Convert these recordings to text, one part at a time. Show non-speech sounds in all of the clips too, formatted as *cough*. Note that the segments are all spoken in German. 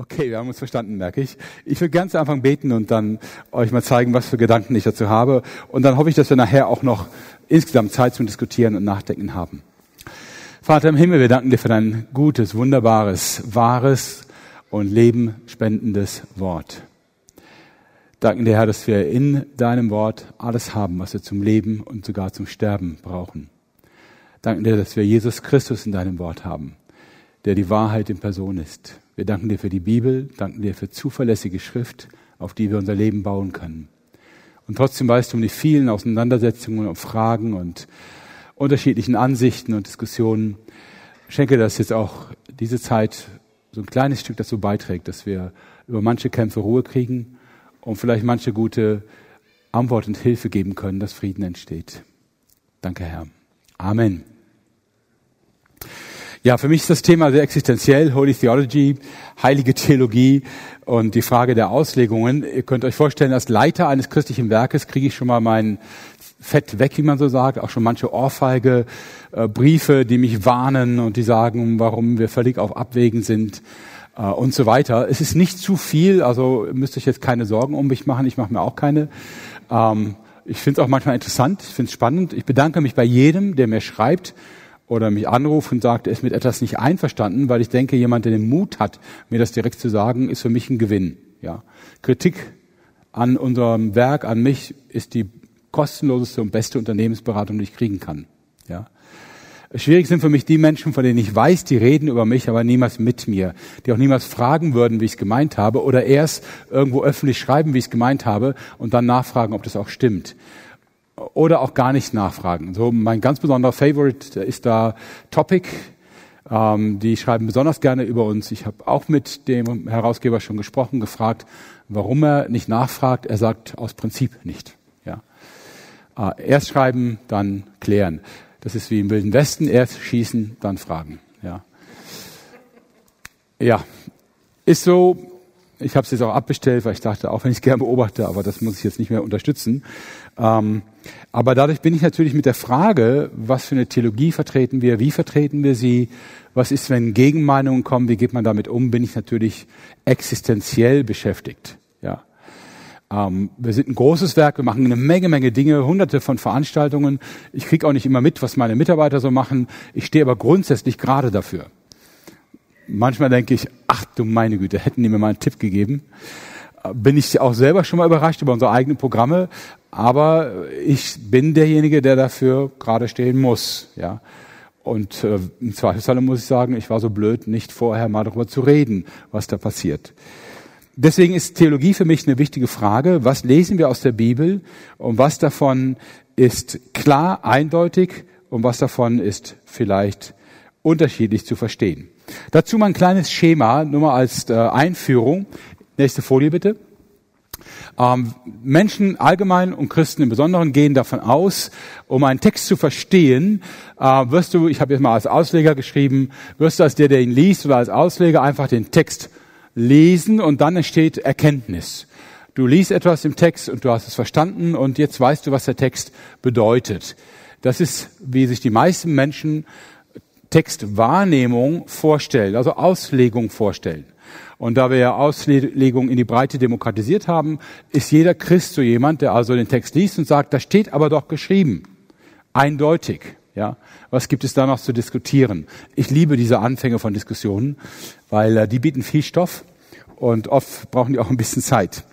Okay, wir haben uns verstanden, merke ich. Ich will ganz Anfang beten und dann euch mal zeigen, was für Gedanken ich dazu habe. Und dann hoffe ich, dass wir nachher auch noch insgesamt Zeit zum Diskutieren und Nachdenken haben. Vater im Himmel, wir danken dir für dein gutes, wunderbares, wahres und lebenspendendes Wort. Danken dir, Herr, dass wir in deinem Wort alles haben, was wir zum Leben und sogar zum Sterben brauchen. Danken dir, dass wir Jesus Christus in deinem Wort haben, der die Wahrheit in Person ist wir danken dir für die Bibel, danken dir für zuverlässige Schrift, auf die wir unser Leben bauen können. Und trotzdem weißt du um die vielen Auseinandersetzungen und Fragen und unterschiedlichen Ansichten und Diskussionen. Schenke, dass jetzt auch diese Zeit so ein kleines Stück dazu beiträgt, dass wir über manche Kämpfe Ruhe kriegen und vielleicht manche gute Antwort und Hilfe geben können, dass Frieden entsteht. Danke, Herr. Amen. Ja, für mich ist das Thema sehr existenziell, Holy Theology, heilige Theologie und die Frage der Auslegungen. Ihr könnt euch vorstellen, als Leiter eines christlichen Werkes kriege ich schon mal mein Fett weg, wie man so sagt, auch schon manche Ohrfeige, äh, Briefe, die mich warnen und die sagen, warum wir völlig auf Abwägen sind äh, und so weiter. Es ist nicht zu viel, also müsst ihr jetzt keine Sorgen um mich machen, ich mache mir auch keine. Ähm, ich finde es auch manchmal interessant, ich finde es spannend. Ich bedanke mich bei jedem, der mir schreibt oder mich anruft und sagt, er ist mit etwas nicht einverstanden, weil ich denke, jemand, der den Mut hat, mir das direkt zu sagen, ist für mich ein Gewinn. Ja. Kritik an unserem Werk, an mich, ist die kostenloseste und beste Unternehmensberatung, die ich kriegen kann. Ja. Schwierig sind für mich die Menschen, von denen ich weiß, die reden über mich, aber niemals mit mir, die auch niemals fragen würden, wie ich es gemeint habe, oder erst irgendwo öffentlich schreiben, wie ich es gemeint habe, und dann nachfragen, ob das auch stimmt oder auch gar nicht nachfragen. So mein ganz besonderer Favorite ist da Topic. Ähm, die schreiben besonders gerne über uns. Ich habe auch mit dem Herausgeber schon gesprochen, gefragt, warum er nicht nachfragt. Er sagt aus Prinzip nicht. Ja. Äh, erst schreiben, dann klären. Das ist wie im Wilden Westen. Erst schießen, dann fragen. Ja. Ja. Ist so, ich habe es jetzt auch abbestellt, weil ich dachte, auch wenn ich gerne beobachte, aber das muss ich jetzt nicht mehr unterstützen. Ähm, aber dadurch bin ich natürlich mit der Frage, was für eine Theologie vertreten wir, wie vertreten wir sie, was ist, wenn Gegenmeinungen kommen, wie geht man damit um, bin ich natürlich existenziell beschäftigt. Ja. Ähm, wir sind ein großes Werk, wir machen eine Menge, Menge Dinge, hunderte von Veranstaltungen. Ich kriege auch nicht immer mit, was meine Mitarbeiter so machen. Ich stehe aber grundsätzlich gerade dafür. Manchmal denke ich, ach du meine Güte, hätten die mir mal einen Tipp gegeben. Bin ich auch selber schon mal überrascht über unsere eigenen Programme, aber ich bin derjenige, der dafür gerade stehen muss, ja. Und äh, im Zweifelsfall muss ich sagen, ich war so blöd, nicht vorher mal darüber zu reden, was da passiert. Deswegen ist Theologie für mich eine wichtige Frage. Was lesen wir aus der Bibel und was davon ist klar, eindeutig und was davon ist vielleicht unterschiedlich zu verstehen. Dazu mal ein kleines Schema, nur mal als äh, Einführung. Nächste Folie bitte. Ähm, Menschen allgemein und Christen im Besonderen gehen davon aus, um einen Text zu verstehen, äh, wirst du, ich habe jetzt mal als Ausleger geschrieben, wirst du als der, der ihn liest oder als Ausleger einfach den Text lesen und dann entsteht Erkenntnis. Du liest etwas im Text und du hast es verstanden und jetzt weißt du, was der Text bedeutet. Das ist, wie sich die meisten Menschen Textwahrnehmung vorstellen, also Auslegung vorstellen. Und da wir ja Auslegung in die Breite demokratisiert haben, ist jeder Christ so jemand, der also den Text liest und sagt, da steht aber doch geschrieben. Eindeutig. Ja, was gibt es da noch zu diskutieren? Ich liebe diese Anfänge von Diskussionen, weil äh, die bieten viel Stoff und oft brauchen die auch ein bisschen Zeit.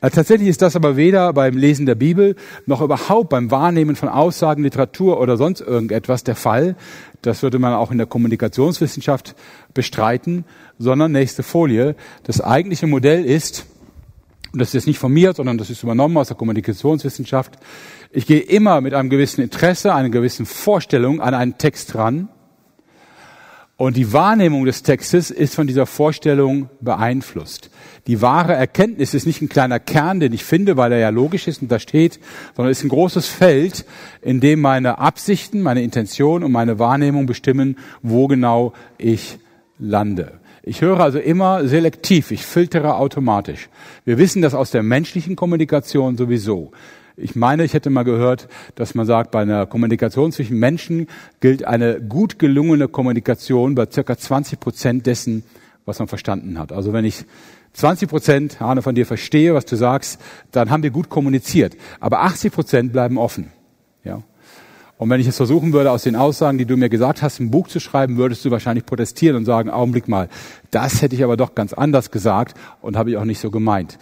Äh, tatsächlich ist das aber weder beim Lesen der Bibel noch überhaupt beim Wahrnehmen von Aussagen, Literatur oder sonst irgendetwas der Fall. Das würde man auch in der Kommunikationswissenschaft bestreiten, sondern nächste Folie. Das eigentliche Modell ist, und das ist jetzt nicht von mir, sondern das ist übernommen aus der Kommunikationswissenschaft, ich gehe immer mit einem gewissen Interesse, einer gewissen Vorstellung an einen Text ran. Und die Wahrnehmung des Textes ist von dieser Vorstellung beeinflusst. Die wahre Erkenntnis ist nicht ein kleiner Kern, den ich finde, weil er ja logisch ist und da steht, sondern ist ein großes Feld, in dem meine Absichten, meine Intention und meine Wahrnehmung bestimmen, wo genau ich lande. Ich höre also immer selektiv, ich filtere automatisch. Wir wissen das aus der menschlichen Kommunikation sowieso. Ich meine, ich hätte mal gehört, dass man sagt, bei einer Kommunikation zwischen Menschen gilt eine gut gelungene Kommunikation bei circa 20 Prozent dessen, was man verstanden hat. Also wenn ich 20 Prozent, Arne, von dir verstehe, was du sagst, dann haben wir gut kommuniziert. Aber 80 Prozent bleiben offen. Ja. Und wenn ich es versuchen würde, aus den Aussagen, die du mir gesagt hast, ein Buch zu schreiben, würdest du wahrscheinlich protestieren und sagen, Augenblick mal, das hätte ich aber doch ganz anders gesagt und habe ich auch nicht so gemeint.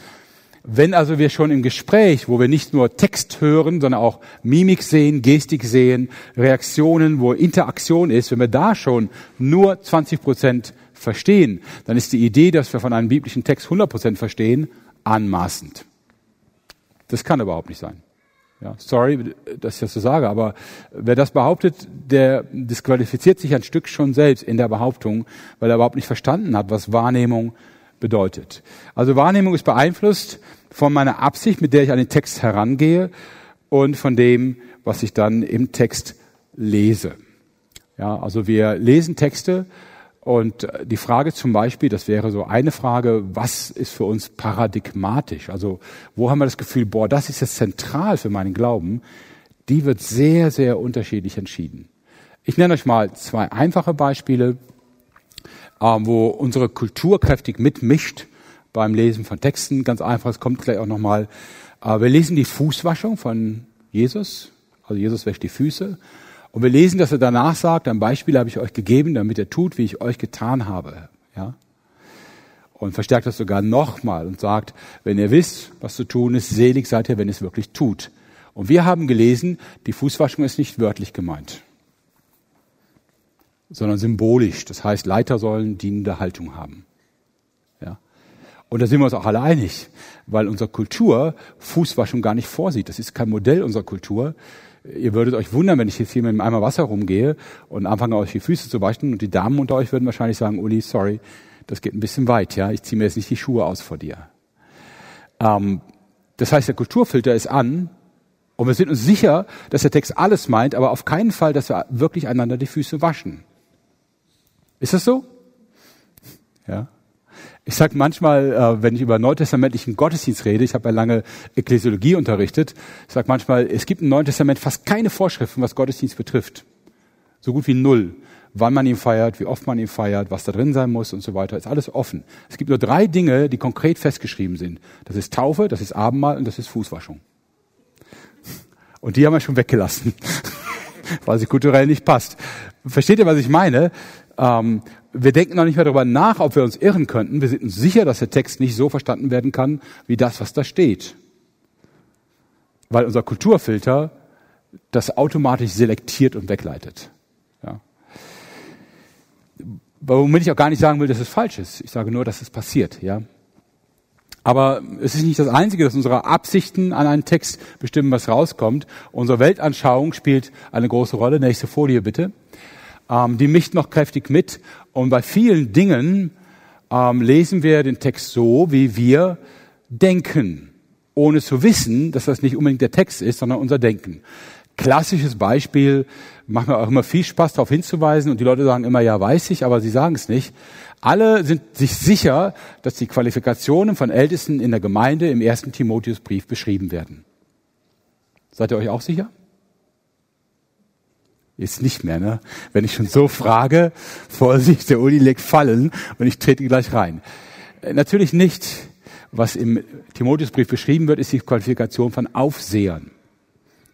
Wenn also wir schon im Gespräch, wo wir nicht nur Text hören, sondern auch Mimik sehen, Gestik sehen, Reaktionen, wo Interaktion ist, wenn wir da schon nur 20 Prozent verstehen, dann ist die Idee, dass wir von einem biblischen Text 100 Prozent verstehen, anmaßend. Das kann überhaupt nicht sein. Ja, sorry, dass ich das so sage, aber wer das behauptet, der disqualifiziert sich ein Stück schon selbst in der Behauptung, weil er überhaupt nicht verstanden hat, was Wahrnehmung bedeutet. Also Wahrnehmung ist beeinflusst von meiner Absicht, mit der ich an den Text herangehe und von dem, was ich dann im Text lese. Ja, also wir lesen Texte und die Frage zum Beispiel, das wäre so eine Frage, was ist für uns paradigmatisch? Also wo haben wir das Gefühl, boah, das ist jetzt zentral für meinen Glauben? Die wird sehr, sehr unterschiedlich entschieden. Ich nenne euch mal zwei einfache Beispiele wo unsere Kultur kräftig mitmischt beim Lesen von Texten. Ganz einfach, es kommt gleich auch nochmal. Äh, wir lesen die Fußwaschung von Jesus. Also Jesus wäscht die Füße. Und wir lesen, dass er danach sagt, ein Beispiel habe ich euch gegeben, damit er tut, wie ich euch getan habe. Ja? Und verstärkt das sogar nochmal und sagt, wenn ihr wisst, was zu tun ist, selig seid ihr, wenn ihr es wirklich tut. Und wir haben gelesen, die Fußwaschung ist nicht wörtlich gemeint sondern symbolisch. Das heißt, Leiter sollen dienende Haltung haben. Ja. Und da sind wir uns auch alle einig, weil unsere Kultur Fußwaschung gar nicht vorsieht. Das ist kein Modell unserer Kultur. Ihr würdet euch wundern, wenn ich jetzt hier mit einem Eimer Wasser rumgehe und anfange, euch die Füße zu waschen und die Damen unter euch würden wahrscheinlich sagen, Uli, sorry, das geht ein bisschen weit, ja, ich ziehe mir jetzt nicht die Schuhe aus vor dir. Ähm, das heißt, der Kulturfilter ist an und wir sind uns sicher, dass der Text alles meint, aber auf keinen Fall, dass wir wirklich einander die Füße waschen. Ist das so? Ja. Ich sage manchmal, äh, wenn ich über neutestamentlichen Gottesdienst rede, ich habe ja lange Ekklesiologie unterrichtet, ich sage manchmal, es gibt im Neuen Testament fast keine Vorschriften, was Gottesdienst betrifft. So gut wie null. Wann man ihn feiert, wie oft man ihn feiert, was da drin sein muss und so weiter, ist alles offen. Es gibt nur drei Dinge, die konkret festgeschrieben sind. Das ist Taufe, das ist Abendmahl und das ist Fußwaschung. Und die haben wir schon weggelassen, *laughs* weil sie kulturell nicht passt. Versteht ihr, was ich meine? Ähm, wir denken noch nicht mehr darüber nach, ob wir uns irren könnten. Wir sind uns sicher, dass der Text nicht so verstanden werden kann, wie das, was da steht. Weil unser Kulturfilter das automatisch selektiert und wegleitet. Ja. Womit ich auch gar nicht sagen will, dass es falsch ist. Ich sage nur, dass es passiert. Ja. Aber es ist nicht das Einzige, dass unsere Absichten an einen Text bestimmen, was rauskommt. Unsere Weltanschauung spielt eine große Rolle. Nächste Folie bitte ähm, die mischt noch kräftig mit. Und bei vielen Dingen ähm, lesen wir den Text so, wie wir denken, ohne zu wissen, dass das nicht unbedingt der Text ist, sondern unser Denken. Klassisches Beispiel, macht mir auch immer viel Spaß, darauf hinzuweisen und die Leute sagen immer, ja, weiß ich, aber sie sagen es nicht. Alle sind sich sicher, dass die Qualifikationen von Ältesten in der Gemeinde im ersten Timotheusbrief beschrieben werden. Seid ihr euch auch sicher? Jetzt nicht mehr, ne? Wenn ich schon so frage, Vorsicht, der Uli legt Fallen und ich trete gleich rein. Äh, natürlich nicht. Was im Timotheusbrief beschrieben wird, ist die Qualifikation von Aufsehern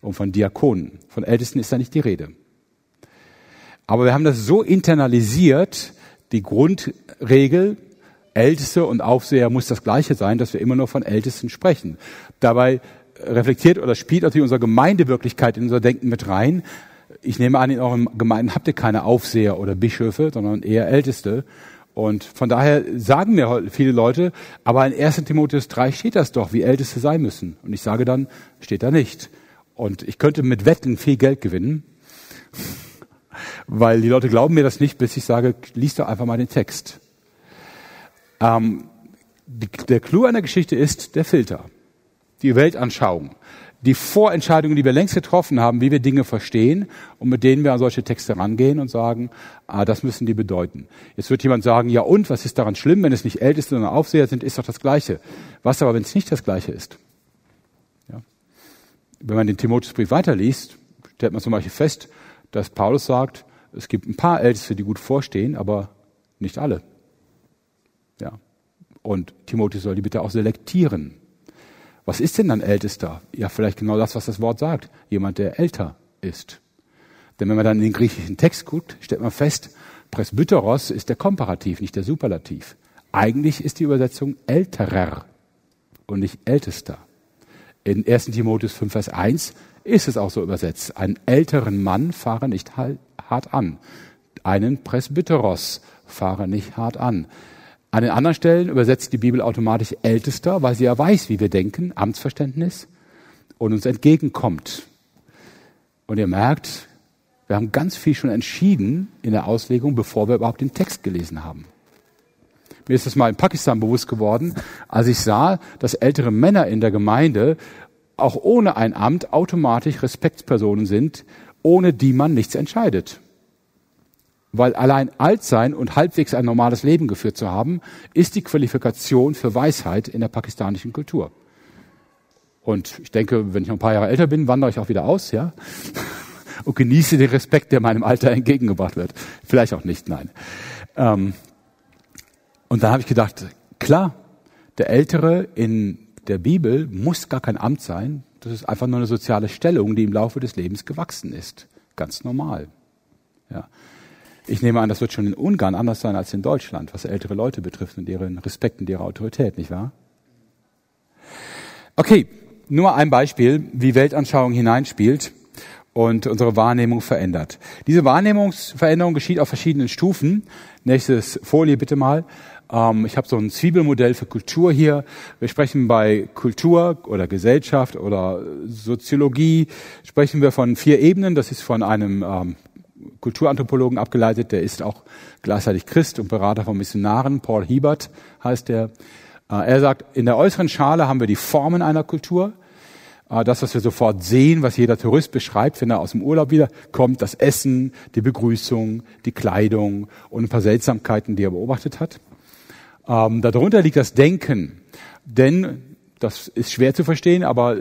und von Diakonen. Von Ältesten ist da nicht die Rede. Aber wir haben das so internalisiert, die Grundregel, Älteste und Aufseher muss das Gleiche sein, dass wir immer nur von Ältesten sprechen. Dabei reflektiert oder spielt natürlich unsere Gemeindewirklichkeit in unser Denken mit rein ich nehme an, in euren Gemeinden habt ihr keine Aufseher oder Bischöfe, sondern eher Älteste. Und von daher sagen mir viele Leute, aber in 1 Timotheus 3 steht das doch, wie Älteste sein müssen. Und ich sage dann, steht da nicht. Und ich könnte mit Wetten viel Geld gewinnen, *laughs* weil die Leute glauben mir das nicht, bis ich sage, lies doch einfach mal den Text. Ähm, die, der Clou der Geschichte ist der Filter, die Weltanschauung die Vorentscheidungen, die wir längst getroffen haben, wie wir Dinge verstehen und mit denen wir an solche Texte rangehen und sagen, ah, das müssen die bedeuten. Jetzt wird jemand sagen, ja und, was ist daran schlimm, wenn es nicht Älteste, sondern Aufseher sind, ist doch das Gleiche. Was aber, wenn es nicht das Gleiche ist? Ja. Wenn man den Timotheusbrief weiterliest, stellt man zum Beispiel fest, dass Paulus sagt, es gibt ein paar Älteste, die gut vorstehen, aber nicht alle. Ja. Und Timotheus soll die bitte auch selektieren. Was ist denn ein Ältester? Ja, vielleicht genau das, was das Wort sagt. Jemand, der älter ist. Denn wenn man dann in den griechischen Text guckt, stellt man fest, Presbyteros ist der Komparativ, nicht der Superlativ. Eigentlich ist die Übersetzung älterer und nicht ältester. In 1. Timotheus 5, Vers 1 ist es auch so übersetzt. Einen älteren Mann fahre nicht hart an. Einen Presbyteros fahre nicht hart an. An den anderen Stellen übersetzt die Bibel automatisch ältester, weil sie ja weiß, wie wir denken, Amtsverständnis, und uns entgegenkommt. Und ihr merkt, wir haben ganz viel schon entschieden in der Auslegung, bevor wir überhaupt den Text gelesen haben. Mir ist das mal in Pakistan bewusst geworden, als ich sah, dass ältere Männer in der Gemeinde auch ohne ein Amt automatisch Respektspersonen sind, ohne die man nichts entscheidet. Weil allein alt sein und halbwegs ein normales Leben geführt zu haben, ist die Qualifikation für Weisheit in der pakistanischen Kultur. Und ich denke, wenn ich noch ein paar Jahre älter bin, wandere ich auch wieder aus, ja *laughs* und genieße den Respekt, der meinem Alter entgegengebracht wird. Vielleicht auch nicht, nein. Ähm, und dann habe ich gedacht, klar, der Ältere in der Bibel muss gar kein Amt sein. Das ist einfach nur eine soziale Stellung, die im Laufe des Lebens gewachsen ist. Ganz normal. Ja. Ich nehme an, das wird schon in Ungarn anders sein als in Deutschland, was ältere Leute betrifft und deren Respekt und ihre Autorität, nicht wahr? Okay, nur ein Beispiel, wie Weltanschauung hineinspielt und unsere Wahrnehmung verändert. Diese Wahrnehmungsveränderung geschieht auf verschiedenen Stufen. Nächstes Folie bitte mal. Ähm, ich habe so ein Zwiebelmodell für Kultur hier. Wir sprechen bei Kultur oder Gesellschaft oder Soziologie, sprechen wir von vier Ebenen. Das ist von einem ähm, Kulturanthropologen abgeleitet, der ist auch gleichzeitig Christ und Berater von Missionaren. Paul Hiebert heißt der. Äh, er sagt, in der äußeren Schale haben wir die Formen einer Kultur. Ah, das, was wir sofort sehen, was jeder Tourist beschreibt, wenn er aus dem Urlaub wieder kommt, das Essen, die Begrüßung, die Kleidung und ein paar Seltsamkeiten, die er beobachtet hat. Ähm, darunter liegt das Denken, denn das ist schwer zu verstehen, aber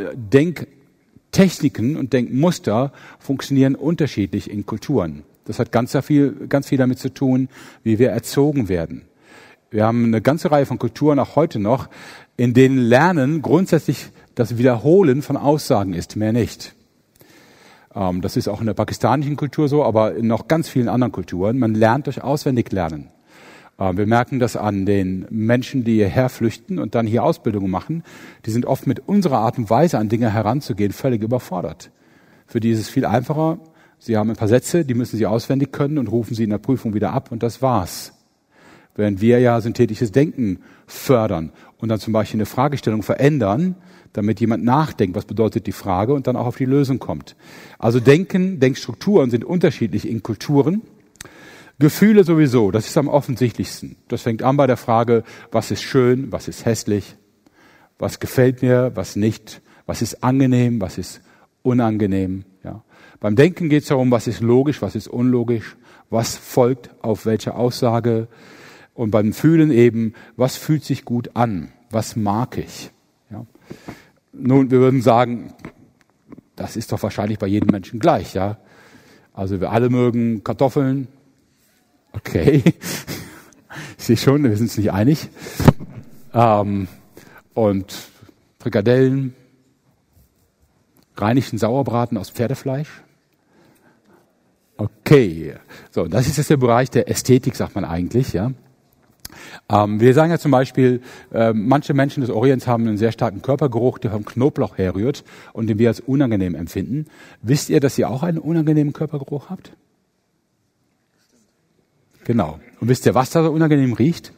Denktechniken und Denkmuster funktionieren unterschiedlich in Kulturen. Das hat ganz viel, ganz viel damit zu tun, wie wir erzogen werden. Wir haben eine ganze Reihe von Kulturen auch heute noch, in denen Lernen grundsätzlich das Wiederholen von Aussagen ist, mehr nicht. Ähm, das ist auch in der pakistanischen Kultur so, aber in noch ganz vielen anderen Kulturen. Man lernt durch Auswendiglernen. Ähm, wir merken das an den Menschen, die hierher flüchten und dann hier Ausbildungen machen. Die sind oft mit unserer Art und Weise an Dinge heranzugehen völlig überfordert. Für die ist es viel einfacher. Sie haben ein paar Sätze, die müssen sie auswendig können und rufen sie in der Prüfung wieder ab und das war's. Während wir ja synthetisches Denken fördern und dann zum Beispiel eine Fragestellung verändern, damit jemand nachdenkt, was bedeutet die Frage und dann auch auf die Lösung kommt. Also Denken, Denkstrukturen sind unterschiedlich in Kulturen. Gefühle sowieso, das ist am offensichtlichsten. Das fängt an bei der Frage, was ist schön, was ist hässlich, was gefällt mir, was nicht, was ist angenehm, was ist unangenehm. Ja. Beim Denken geht es darum, was ist logisch, was ist unlogisch, was folgt auf welche Aussage. Und beim Fühlen eben, was fühlt sich gut an, was mag ich. Ja. Nun, wir würden sagen, das ist doch wahrscheinlich bei jedem Menschen gleich, ja. Also wir alle mögen Kartoffeln. Okay. ich *laughs* sehe schon, wir sind uns nicht einig. Ähm, und Frikadellen, reinigten Sauerbraten aus Pferdefleisch. Okay. So, das ist jetzt der Bereich der Ästhetik, sagt man eigentlich, ja. Ähm, wir sagen ja zum Beispiel, äh, manche Menschen des Orients haben einen sehr starken Körpergeruch, der vom Knoblauch herrührt und den wir als unangenehm empfinden. Wisst ihr, dass ihr auch einen unangenehmen Körpergeruch habt? Genau. Und wisst ihr, was da so unangenehm riecht?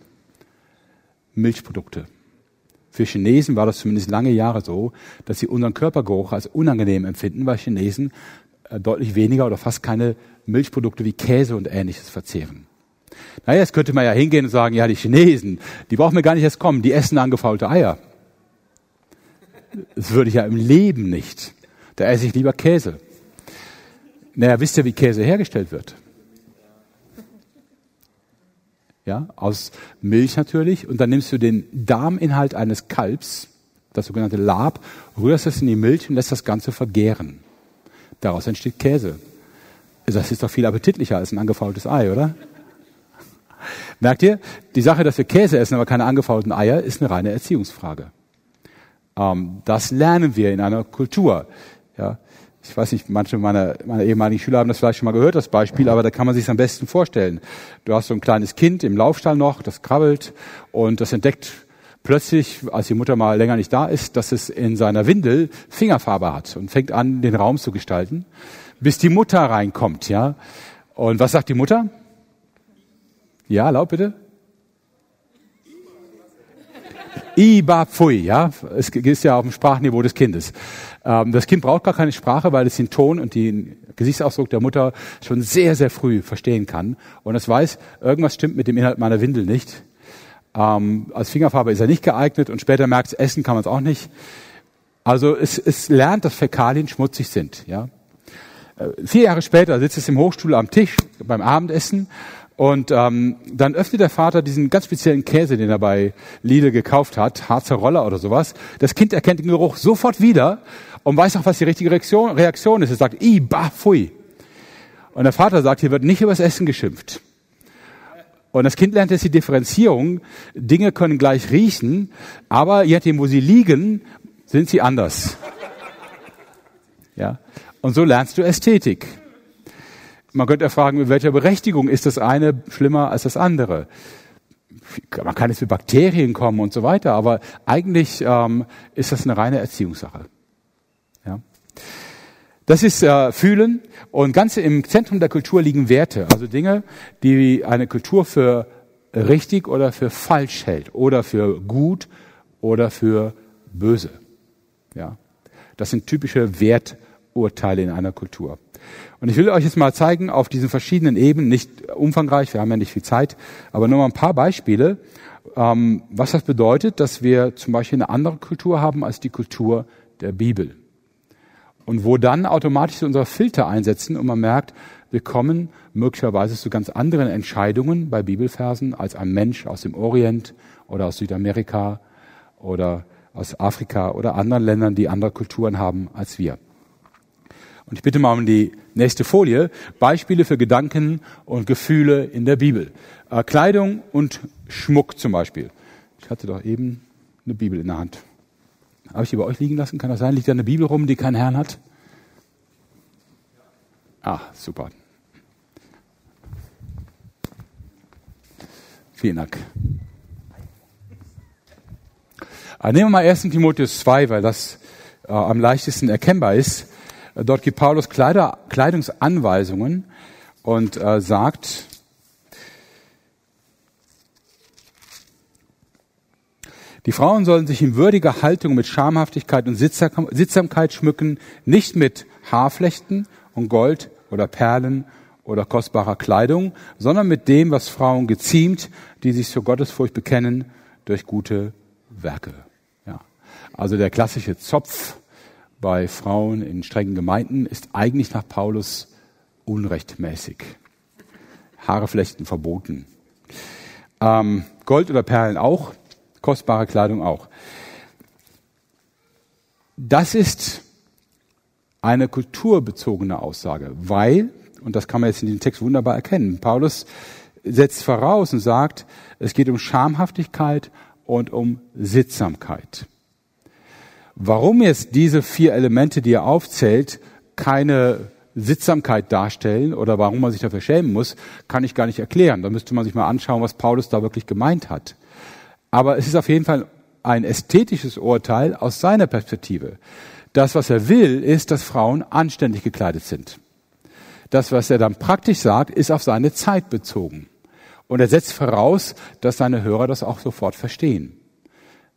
Milchprodukte. Für Chinesen war das zumindest lange Jahre so, dass sie unseren Körpergeruch als unangenehm empfinden, weil Chinesen äh, deutlich weniger oder fast keine Milchprodukte wie Käse und ähnliches verzehren. Naja, jetzt könnte man ja hingehen und sagen, ja, die Chinesen, die brauchen mir gar nicht erst kommen, die essen angefaulte Eier. Das würde ich ja im Leben nicht. Da esse ich lieber Käse. Naja, wisst ihr, wie Käse hergestellt wird? Ja, aus Milch natürlich. Und dann nimmst du den Darminhalt eines Kalbs, das sogenannte Lab, rührst es in die Milch und lässt das Ganze vergären. Daraus entsteht Käse. Das ist doch viel appetitlicher als ein angefaultes Ei, oder? Merkt ihr, die Sache, dass wir Käse essen, aber keine angefaulten Eier, ist eine reine Erziehungsfrage. Ähm, das lernen wir in einer Kultur. Ja, ich weiß nicht, manche meiner, meiner ehemaligen Schüler haben das vielleicht schon mal gehört, das Beispiel, aber da kann man sich am besten vorstellen. Du hast so ein kleines Kind im Laufstall noch, das krabbelt und das entdeckt plötzlich, als die Mutter mal länger nicht da ist, dass es in seiner Windel Fingerfarbe hat und fängt an, den Raum zu gestalten, bis die Mutter reinkommt, ja. Und was sagt die Mutter? Ja, laut bitte. Iba Pfui, ja. Es ist ja auf dem Sprachniveau des Kindes. Ähm, das Kind braucht gar keine Sprache, weil es den Ton und den Gesichtsausdruck der Mutter schon sehr, sehr früh verstehen kann. Und es weiß, irgendwas stimmt mit dem Inhalt meiner Windel nicht. Ähm, als Fingerfarbe ist er nicht geeignet und später merkt es, essen kann man es auch nicht. Also es, es lernt, dass Fäkalien schmutzig sind. Ja? Äh, vier Jahre später sitzt es im Hochstuhl am Tisch beim Abendessen und ähm, dann öffnet der Vater diesen ganz speziellen Käse, den er bei Lidl gekauft hat, Harzer Roller oder sowas. Das Kind erkennt den Geruch sofort wieder und weiß auch, was die richtige Reaktion, ist. Es sagt, i, bah, pfui. Und der Vater sagt, hier wird nicht übers Essen geschimpft. Und das Kind lernt jetzt die Differenzierung. Dinge können gleich riechen, aber je nachdem, wo sie liegen, sind sie anders. Ja. Und so lernst du Ästhetik. Man könnte ja fragen, mit welcher Berechtigung ist das eine schlimmer als das andere? Man kann jetzt mit Bakterien kommen und so weiter, aber eigentlich ähm, ist das eine reine Erziehungssache. Das ist äh, Fühlen und ganz im Zentrum der Kultur liegen Werte, also Dinge, die eine Kultur für richtig oder für falsch hält oder für gut oder für böse. Ja. Das sind typische Werturteile in einer Kultur. Und ich will euch jetzt mal zeigen, auf diesen verschiedenen Ebenen, nicht umfangreich, wir haben ja nicht viel Zeit, aber nur mal ein paar Beispiele, ähm, was das bedeutet, dass wir zum Beispiel eine andere Kultur haben als die Kultur der Bibel. Und wo dann automatisch unser Filter einsetzen und man merkt, wir kommen möglicherweise zu ganz anderen Entscheidungen bei Bibelversen als ein Mensch aus dem Orient oder aus Südamerika oder aus Afrika oder anderen Ländern, die andere Kulturen haben als wir. Und ich bitte mal um die nächste Folie. Beispiele für Gedanken und Gefühle in der Bibel. Äh, Kleidung und Schmuck zum Beispiel. Ich hatte doch eben eine Bibel in der Hand. Habe ich die bei euch liegen lassen? Kann das sein? Liegt da eine Bibel rum, die keinen Herrn hat? Ah, super. Vielen Dank. Aber nehmen wir mal 1. Timotheus 2, weil das äh, am leichtesten erkennbar ist. Dort gibt Paulus Kleider, Kleidungsanweisungen und äh, sagt, die Frauen sollen sich in würdiger Haltung mit Schamhaftigkeit und Sittsamkeit schmücken, nicht mit Haarflechten und Gold oder Perlen oder kostbarer Kleidung, sondern mit dem, was Frauen geziemt, die sich zur Gottesfurcht bekennen durch gute Werke. Ja. Also der klassische Zopf bei Frauen in strengen Gemeinden ist eigentlich nach Paulus unrechtmäßig. Haare flechten verboten. Ähm, Gold oder Perlen auch, kostbare Kleidung auch. Das ist eine kulturbezogene Aussage, weil, und das kann man jetzt in dem Text wunderbar erkennen, Paulus setzt voraus und sagt, es geht um Schamhaftigkeit und um Sittsamkeit. Warum jetzt diese vier Elemente, die er aufzählt, keine Sittsamkeit darstellen oder warum man sich dafür schämen muss, kann ich gar nicht erklären. Da müsste man sich mal anschauen, was Paulus da wirklich gemeint hat. Aber es ist auf jeden Fall ein ästhetisches Urteil aus seiner Perspektive. Das, was er will, ist, dass Frauen anständig gekleidet sind. Das, was er dann praktisch sagt, ist auf seine Zeit bezogen. Und er setzt voraus, dass seine Hörer das auch sofort verstehen.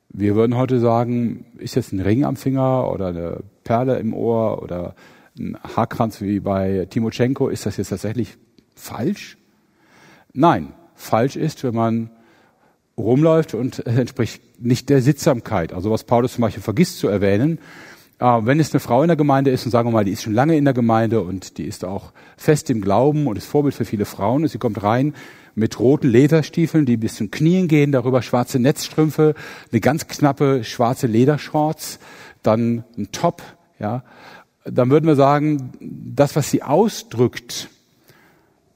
Wir würden heute sagen, ist jetzt ein Ring am Finger oder eine Perle im Ohr oder ein Haarkranz wie bei Timotschenko, ist das jetzt tatsächlich falsch? Nein, falsch ist, wenn man rumläuft und es entspricht nicht der Sittsamkeit. Also was Paulus zum Beispiel vergisst zu erwähnen, äh, wenn es eine Frau in der Gemeinde ist und sagen wir mal, die ist schon lange in der Gemeinde und die ist auch fest im Glauben und ist Vorbild für viele Frauen und sie kommt rein mit roten Lederstiefeln, die bis zum Knien gehen, darüber schwarze Netzstrümpfe, eine ganz knappe schwarze Ledershorts, dann ein Top, ja, dann würden wir sagen, das, was sie ausdrückt,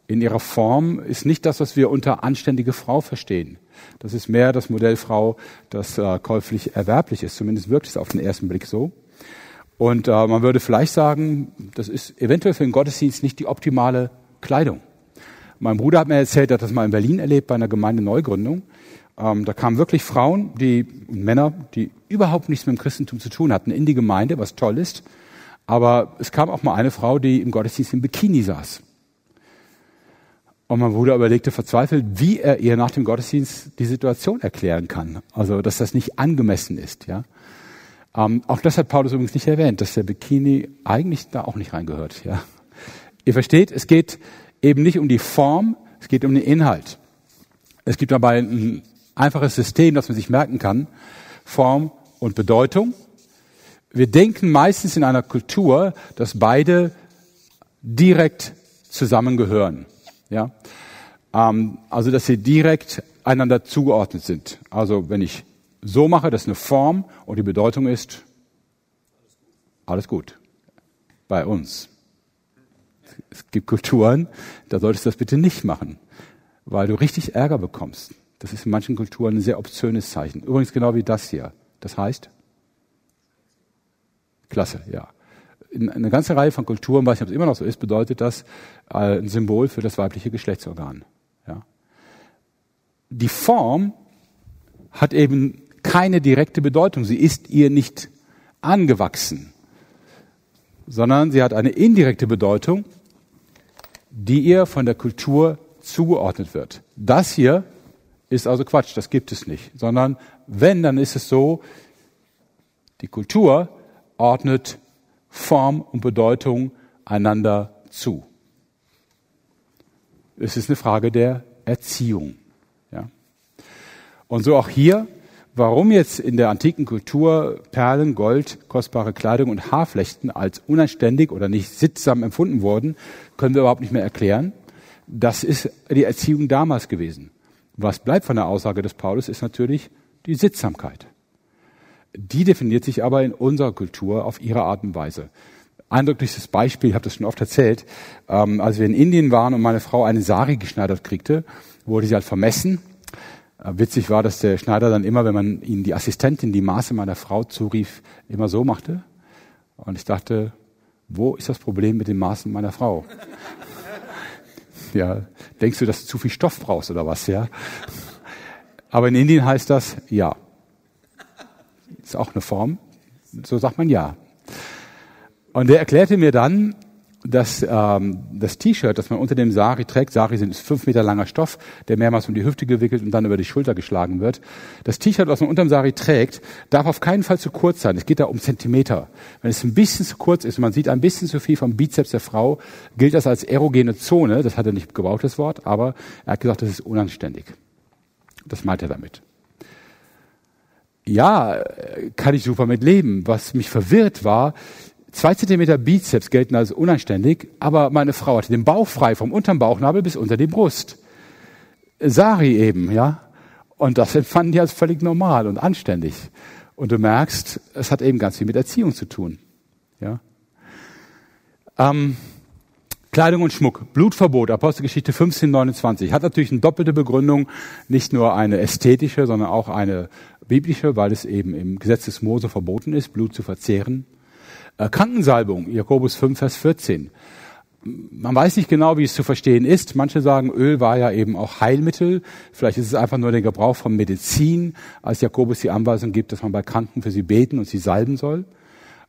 in ihrer Form ist nicht das, was wir unter anständige Frau verstehen. Das ist mehr das Modell Frau, das äh, käuflich erwerblich ist. Zumindest wirkt es auf den ersten Blick so. Und äh, man würde vielleicht sagen, das ist eventuell für den Gottesdienst nicht die optimale Kleidung. Mein Bruder hat mir erzählt, er hat das mal in Berlin erlebt bei einer Gemeindeneugründung. Ähm, da kamen wirklich Frauen, die und Männer, die überhaupt nichts mit dem Christentum zu tun hatten, in die Gemeinde, was toll ist. Aber es kam auch mal eine Frau, die im Gottesdienst im Bikini saß. Und mein Bruder überlegte verzweifelt, wie er ihr nach dem Gottesdienst die Situation erklären kann. Also, dass das nicht angemessen ist, ja. Ähm, auch das hat Paulus übrigens nicht erwähnt, dass der Bikini eigentlich da auch nicht reingehört, ja. Ihr versteht, es geht eben nicht um die Form, es geht um den Inhalt. Es gibt dabei ein einfaches System, das man sich merken kann. Form und Bedeutung. Wir denken meistens in einer Kultur, dass beide direkt zusammengehören. Ja? Ähm, also, dass sie direkt einander zugeordnet sind. Also, wenn ich so mache, dass eine Form und die Bedeutung ist, alles gut. Bei uns. Es gibt Kulturen, da solltest du das bitte nicht machen, weil du richtig Ärger bekommst. Das ist in manchen Kulturen ein sehr obszönes Zeichen. Übrigens genau wie das hier. Das heißt? Klasse, ja in einer ganzen Reihe von Kulturen, weiß nicht, ob es immer noch so ist, bedeutet das äh, ein Symbol für das weibliche Geschlechtsorgan. Ja. Die Form hat eben keine direkte Bedeutung. Sie ist ihr nicht angewachsen, sondern sie hat eine indirekte Bedeutung, die ihr von der Kultur zugeordnet wird. Das hier ist also Quatsch, das gibt es nicht, sondern wenn, dann ist es so, die Kultur ordnet Form und Bedeutung einander zu. Es ist eine Frage der Erziehung. Ja. Und so auch hier, warum jetzt in der antiken Kultur Perlen, Gold, kostbare Kleidung und Haarflechten als unanständig oder nicht sittsam empfunden wurden, können wir überhaupt nicht mehr erklären. Das ist die Erziehung damals gewesen. Was bleibt von der Aussage des Paulus, ist natürlich die Sittsamkeit. Die definiert sich aber in unserer Kultur auf ihre Art und Weise. Eindrückliches Beispiel, ich habe das schon oft erzählt, ähm, als wir in Indien waren und meine Frau eine Sari geschneidert kriegte, wurde sie halt vermessen. Äh, witzig war, dass der Schneider dann immer, wenn man ihnen die Assistentin die Maße meiner Frau zurief, immer so machte. Und ich dachte, wo ist das Problem mit den Maßen meiner Frau? ja, denkst du, dass du zu viel Stoff brauchst oder was, ja? Aber in Indien heißt das ja. Ist auch eine Form. So sagt man ja. Und der erklärte mir dann, dass ähm, das T-Shirt, das man unter dem Sari trägt, Sari sind fünf Meter langer Stoff, der mehrmals um die Hüfte gewickelt und dann über die Schulter geschlagen wird. Das T-Shirt, was man unter dem Sari trägt, darf auf keinen Fall zu kurz sein. Es geht da um Zentimeter. Wenn es ein bisschen zu kurz ist und man sieht ein bisschen zu viel vom Bizeps der Frau, gilt das als erogene Zone. Das hat er nicht gebraucht, das Wort, aber er hat gesagt, das ist unanständig. Das meint er damit ja, kann ich super mit leben. Was mich verwirrt war, zwei Zentimeter Bizeps gelten als unanständig, aber meine Frau hatte den Bauch frei vom unteren Bauchnabel bis unter die Brust. Sari eben, ja. Und das *laughs* empfanden die als völlig normal und anständig. Und du merkst, es hat eben ganz viel mit Erziehung zu tun, ja. Ähm, Kleidung und Schmuck, Blutverbot, Apostelgeschichte 15, 29, hat natürlich eine doppelte Begründung, nicht nur eine ästhetische, sondern auch eine biblische, weil es eben im Gesetz des Mose verboten ist, Blut zu verzehren. Äh, Krankensalbung, Jakobus 5, Vers 14. Man weiß nicht genau, wie es zu verstehen ist. Manche sagen, Öl war ja eben auch Heilmittel. Vielleicht ist es einfach nur der Gebrauch von Medizin, als Jakobus die Anweisung gibt, dass man bei Kranken für sie beten und sie salben soll.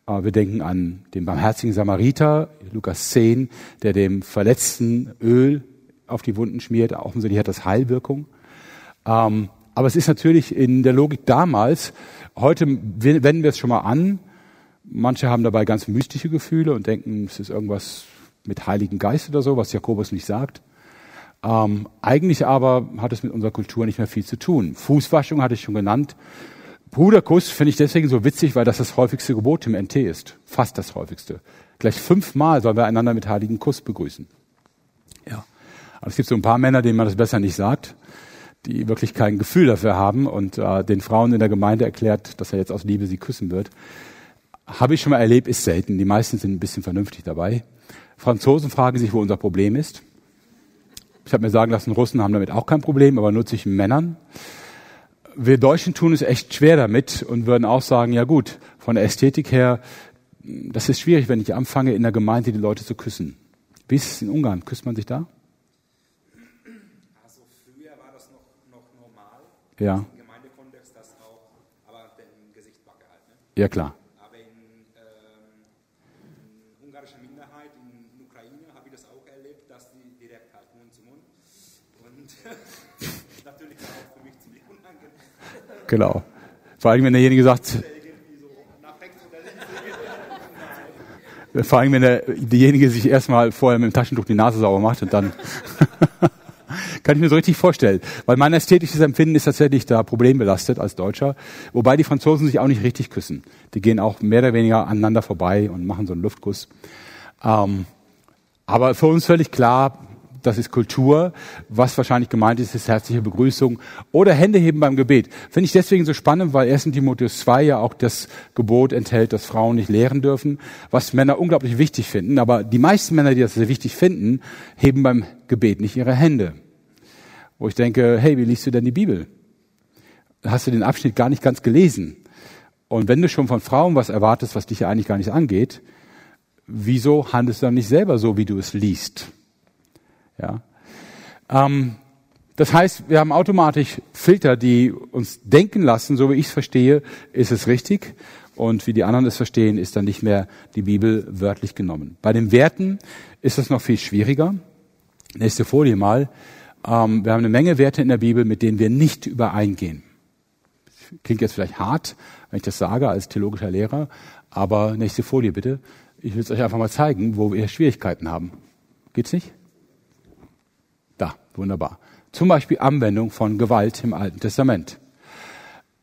Äh, wir denken an den barmherzigen Samariter, Lukas 10, der dem Verletzten Öl auf die Wunden schmiert. Offensichtlich hat das Heilwirkung. Ähm, aber es ist natürlich in der Logik damals, heute wenden wir es schon mal an. Manche haben dabei ganz mystische Gefühle und denken, es ist irgendwas mit Heiligen Geist oder so, was Jakobus nicht sagt. Ähm, eigentlich aber hat es mit unserer Kultur nicht mehr viel zu tun. Fußwaschung hatte ich schon genannt. Bruderkuss finde ich deswegen so witzig, weil das das häufigste Gebot im NT ist. Fast das häufigste. Gleich fünfmal sollen wir einander mit heiligen Kuss begrüßen. Ja. Aber es gibt so ein paar Männer, denen man das besser nicht sagt, die wirklich kein Gefühl dafür haben und äh, den Frauen in der Gemeinde erklärt, dass er jetzt aus Liebe sie küssen wird. Habe ich schon mal erlebt, ist selten. Die meisten sind ein bisschen vernünftig dabei. Franzosen fragen sich, wo unser Problem ist. Ich habe mir sagen lassen, Russen haben damit auch kein Problem, aber nur zwischen Männern. Wir Deutschen tun es echt schwer damit und würden auch sagen, ja gut, von der Ästhetik her, das ist schwierig, wenn ich anfange, in der Gemeinde die Leute zu küssen. Wie ist es in Ungarn? Küsst man sich da? Also früher war das noch, noch normal. Ja. Im Gemeindekontext das auch, aber im Gesicht gehalten. Ne? Ja, klar. Aber in, ähm, in ungarischer Minderheit, in Ukraine, habe ich das auch erlebt, dass die direkt halt Mund zu Mund. Und *laughs* natürlich war auch für mich ziemlich unangenehm. Genau. Vor allem, wenn derjenige sagt, vor allem, wenn der, derjenige sich erstmal vorher mit dem Taschentuch die Nase sauber macht und dann *laughs* *laughs* kann ich mir so richtig vorstellen. Weil mein ästhetisches Empfinden ist tatsächlich da problembelastet als Deutscher. Wobei die Franzosen sich auch nicht richtig küssen. Die gehen auch mehr oder weniger aneinander vorbei und machen so einen Luftkuss. Ähm, aber für uns völlig klar, das ist Kultur. Was wahrscheinlich gemeint ist, ist herzliche Begrüßung oder Hände heben beim Gebet. Finde ich deswegen so spannend, weil 1. Timotheus 2 ja auch das Gebot enthält, dass Frauen nicht lehren dürfen, was Männer unglaublich wichtig finden. Aber die meisten Männer, die das sehr wichtig finden, heben beim Gebet nicht ihre Hände. Wo ich denke, hey, wie liest du denn die Bibel? Hast du den Abschnitt gar nicht ganz gelesen? Und wenn du schon von Frauen was erwartest, was dich ja eigentlich gar nicht angeht, wieso handelst du dann nicht selber so, wie du es liest? Ja. Ähm, das heißt, wir haben automatisch Filter, die uns denken lassen, so wie ich es verstehe, ist es richtig. Und wie die anderen es verstehen, ist dann nicht mehr die Bibel wörtlich genommen. Bei den Werten ist es noch viel schwieriger. Nächste Folie mal. Ähm, wir haben eine Menge Werte in der Bibel, mit denen wir nicht übereingehen. Klingt jetzt vielleicht hart, wenn ich das sage als theologischer Lehrer, aber nächste Folie bitte. Ich will es euch einfach mal zeigen, wo wir Schwierigkeiten haben. Geht's nicht? Wunderbar. Zum Beispiel Anwendung von Gewalt im Alten Testament.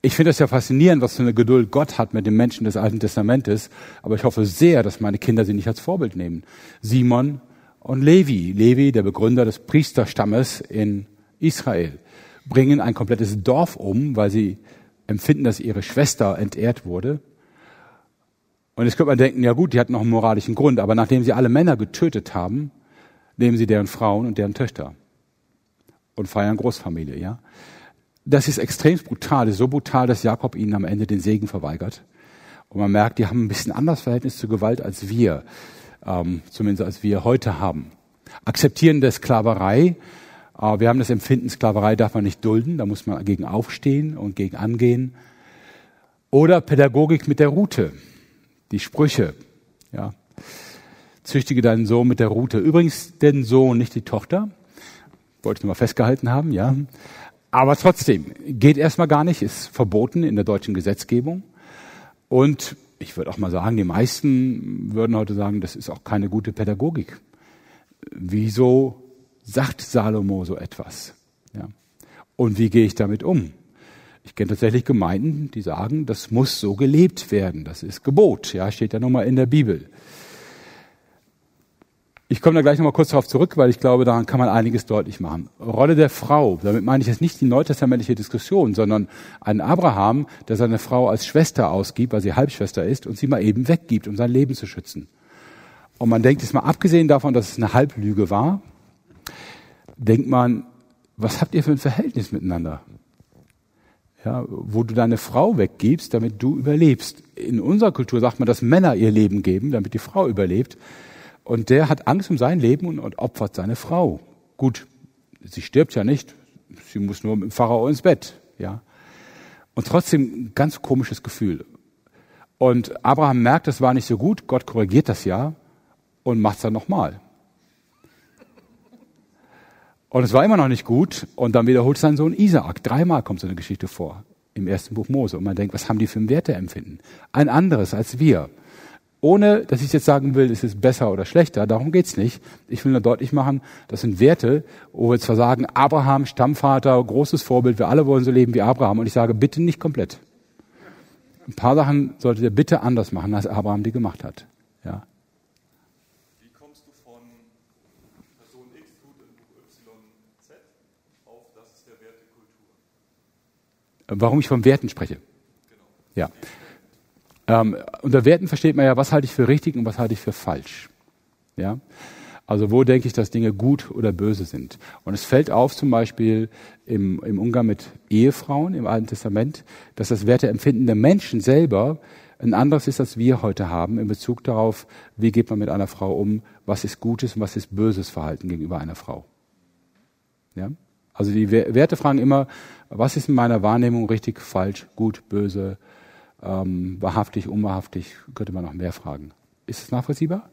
Ich finde es ja faszinierend, was für eine Geduld Gott hat mit den Menschen des Alten Testamentes, aber ich hoffe sehr, dass meine Kinder sie nicht als Vorbild nehmen. Simon und Levi, Levi, der Begründer des Priesterstammes in Israel, bringen ein komplettes Dorf um, weil sie empfinden, dass ihre Schwester entehrt wurde. Und jetzt könnte man denken, ja gut, die hatten noch einen moralischen Grund, aber nachdem sie alle Männer getötet haben, nehmen sie deren Frauen und deren Töchter und feiern Großfamilie, ja. Das ist extrem brutal, ist so brutal, dass Jakob ihnen am Ende den Segen verweigert. Und man merkt, die haben ein bisschen anderes Verhältnis zu Gewalt als wir, ähm, zumindest als wir heute haben. Akzeptieren der Sklaverei. Äh, wir haben das Empfinden, Sklaverei darf man nicht dulden, da muss man gegen aufstehen und gegen angehen. Oder Pädagogik mit der Route, die Sprüche, ja. Züchtige deinen Sohn mit der Route. Übrigens den Sohn, nicht die Tochter. Wollte ich nur mal festgehalten haben, ja. Aber trotzdem, geht erstmal gar nicht, ist verboten in der deutschen Gesetzgebung. Und ich würde auch mal sagen, die meisten würden heute sagen, das ist auch keine gute Pädagogik. Wieso sagt Salomo so etwas? Ja. Und wie gehe ich damit um? Ich kenne tatsächlich Gemeinden, die sagen, das muss so gelebt werden. Das ist Gebot. Ja, steht ja nochmal in der Bibel. Ich komme da gleich nochmal kurz darauf zurück, weil ich glaube, daran kann man einiges deutlich machen. Rolle der Frau, damit meine ich jetzt nicht die neutestamentliche Diskussion, sondern einen Abraham, der seine Frau als Schwester ausgibt, weil sie Halbschwester ist, und sie mal eben weggibt, um sein Leben zu schützen. Und man denkt jetzt mal, abgesehen davon, dass es eine Halblüge war, denkt man, was habt ihr für ein Verhältnis miteinander? Ja, wo du deine Frau weggibst, damit du überlebst. In unserer Kultur sagt man, dass Männer ihr Leben geben, damit die Frau überlebt. Und der hat Angst um sein Leben und, und opfert seine Frau. Gut, sie stirbt ja nicht. Sie muss nur mit dem Pharao ins Bett, ja. Und trotzdem ein ganz komisches Gefühl. Und Abraham merkt, das war nicht so gut. Gott korrigiert das ja und macht es dann nochmal. Und es war immer noch nicht gut. Und dann wiederholt sein Sohn Isaak. Dreimal kommt so eine Geschichte vor im ersten Buch Mose. Und man denkt, was haben die für ein Werteempfinden? Ein anderes als wir. Ohne, dass ich jetzt sagen will, ist es besser oder schlechter, darum geht's nicht. Ich will nur deutlich machen, das sind Werte, wo wir zwar sagen, Abraham, Stammvater, großes Vorbild, wir alle wollen so leben wie Abraham. Und ich sage, bitte nicht komplett. Ein paar Sachen solltet ihr bitte anders machen, als Abraham die gemacht hat. Ja. Wie kommst du von Person X tut in Buch YZ auf das ist der Wert der Kultur? Warum ich von Werten spreche? Ja. Ähm, unter Werten versteht man ja, was halte ich für richtig und was halte ich für falsch. Ja. Also wo denke ich, dass Dinge gut oder böse sind? Und es fällt auf zum Beispiel im, im Umgang mit Ehefrauen im Alten Testament, dass das Werteempfinden der Menschen selber ein anderes ist, als wir heute haben in Bezug darauf, wie geht man mit einer Frau um, was ist gutes und was ist böses Verhalten gegenüber einer Frau. Ja? Also die Werte fragen immer, was ist in meiner Wahrnehmung richtig, falsch, gut, böse, ähm, wahrhaftig, unwahrhaftig, könnte man noch mehr fragen. Ist es nachvollziehbar?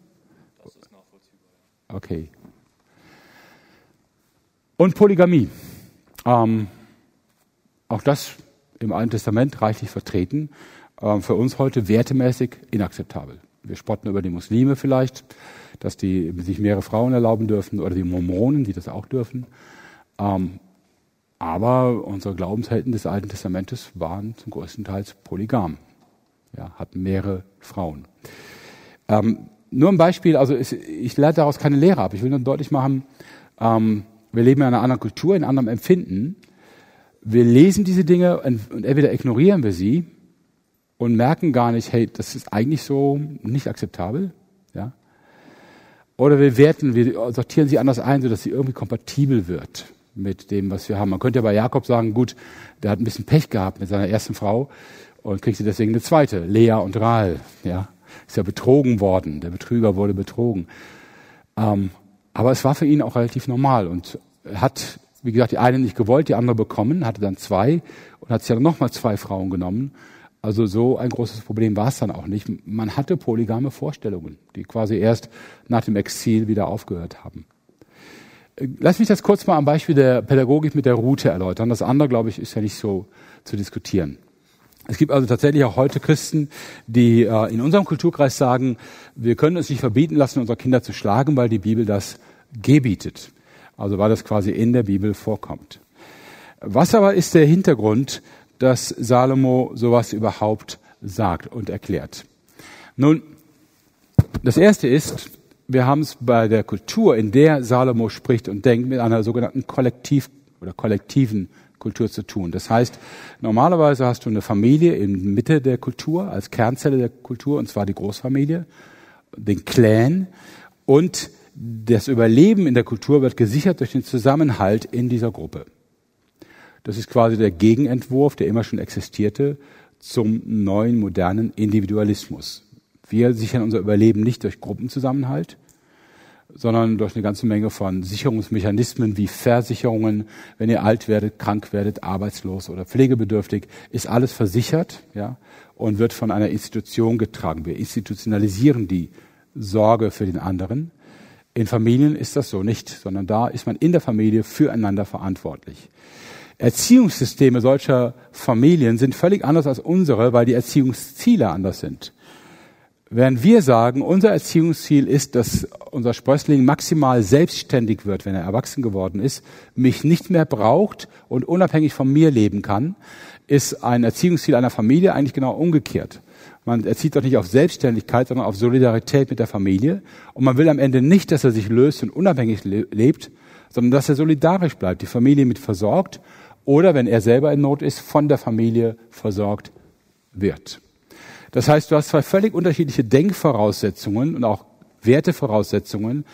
Das ist nachvollziehbar. Okay. Und Polygamie. Ähm, auch das im Alten Testament reichlich vertreten. Ähm, für uns heute wertemäßig inakzeptabel. Wir spotten über die Muslime vielleicht, dass die sich mehrere Frauen erlauben dürfen oder die Mormonen, die das auch dürfen. Ähm, aber unsere Glaubenshelden des Alten Testamentes waren zum größten Teil polygam. Ja, hatten mehrere Frauen. Ähm, nur ein Beispiel, also ich, ich leite daraus keine Lehre ab. Ich will nur deutlich machen, ähm, wir leben in einer anderen Kultur, in einem anderen Empfinden. Wir lesen diese Dinge und, und entweder ignorieren wir sie und merken gar nicht, hey, das ist eigentlich so nicht akzeptabel. Ja? Oder wir werten, wir sortieren sie anders ein, sodass sie irgendwie kompatibel wird mit dem, was wir haben. Man könnte ja bei Jakob sagen, gut, der hat ein bisschen Pech gehabt mit seiner ersten Frau und kriegt sie deswegen eine zweite, Lea und Rahel. Ja? Ist ja betrogen worden, der Betrüger wurde betrogen. Ähm, aber es war für ihn auch relativ normal und hat, wie gesagt, die eine nicht gewollt, die andere bekommen, hatte dann zwei und hat sich dann nochmal zwei Frauen genommen also so ein großes Problem war es dann auch nicht. Man hatte polygame Vorstellungen, die quasi erst nach dem Exil wieder aufgehört haben. Lass mich das kurz mal am Beispiel der Pädagogik mit der Route erläutern. Das andere, glaube ich, ist ja nicht so zu diskutieren. Es gibt also tatsächlich auch heute Christen, die äh, in unserem Kulturkreis sagen, wir können es nicht verbieten lassen, unsere Kinder zu schlagen, weil die Bibel das gebietet. Also weil das quasi in der Bibel vorkommt. Was aber ist der Hintergrund dass Salomo sowas überhaupt sagt und erklärt. Nun, das erste ist, wir haben es bei der Kultur, in der Salomo spricht und denkt, mit einer sogenannten Kollektiv- oder kollektiven Kultur zu tun. Das heißt, normalerweise hast du eine Familie in Mitte der Kultur, als Kernzelle der Kultur, und zwar die Großfamilie, den Clan, und das Überleben in der Kultur wird gesichert durch den Zusammenhalt in dieser Gruppe. Das ist quasi der Gegenentwurf, der immer schon existierte, zum neuen modernen Individualismus. Wir sichern unser Überleben nicht durch Gruppenzusammenhalt, sondern durch eine ganze Menge von Sicherungsmechanismen wie Versicherungen. Wenn ihr alt werdet, krank werdet, arbeitslos oder pflegebedürftig, ist alles versichert, ja, und wird von einer Institution getragen. Wir institutionalisieren die Sorge für den anderen. In Familien ist das so nicht, sondern da ist man in der Familie füreinander verantwortlich. Erziehungssysteme solcher Familien sind völlig anders als unsere, weil die Erziehungsziele anders sind. Während wir sagen, unser Erziehungsziel ist, dass unser Sprössling maximal selbstständig wird, wenn er erwachsen geworden ist, mich nicht mehr braucht und unabhängig von mir leben kann, ist ein Erziehungsziel einer Familie eigentlich genau umgekehrt. Man erzieht doch nicht auf Selbstständigkeit, sondern auf Solidarität mit der Familie. Und man will am Ende nicht, dass er sich löst und unabhängig lebt, sondern dass er solidarisch bleibt, die Familie mit versorgt oder wenn er selber in Not ist, von der Familie versorgt wird. Das heißt, du hast zwei völlig unterschiedliche Denkvoraussetzungen und auch Wertevoraussetzungen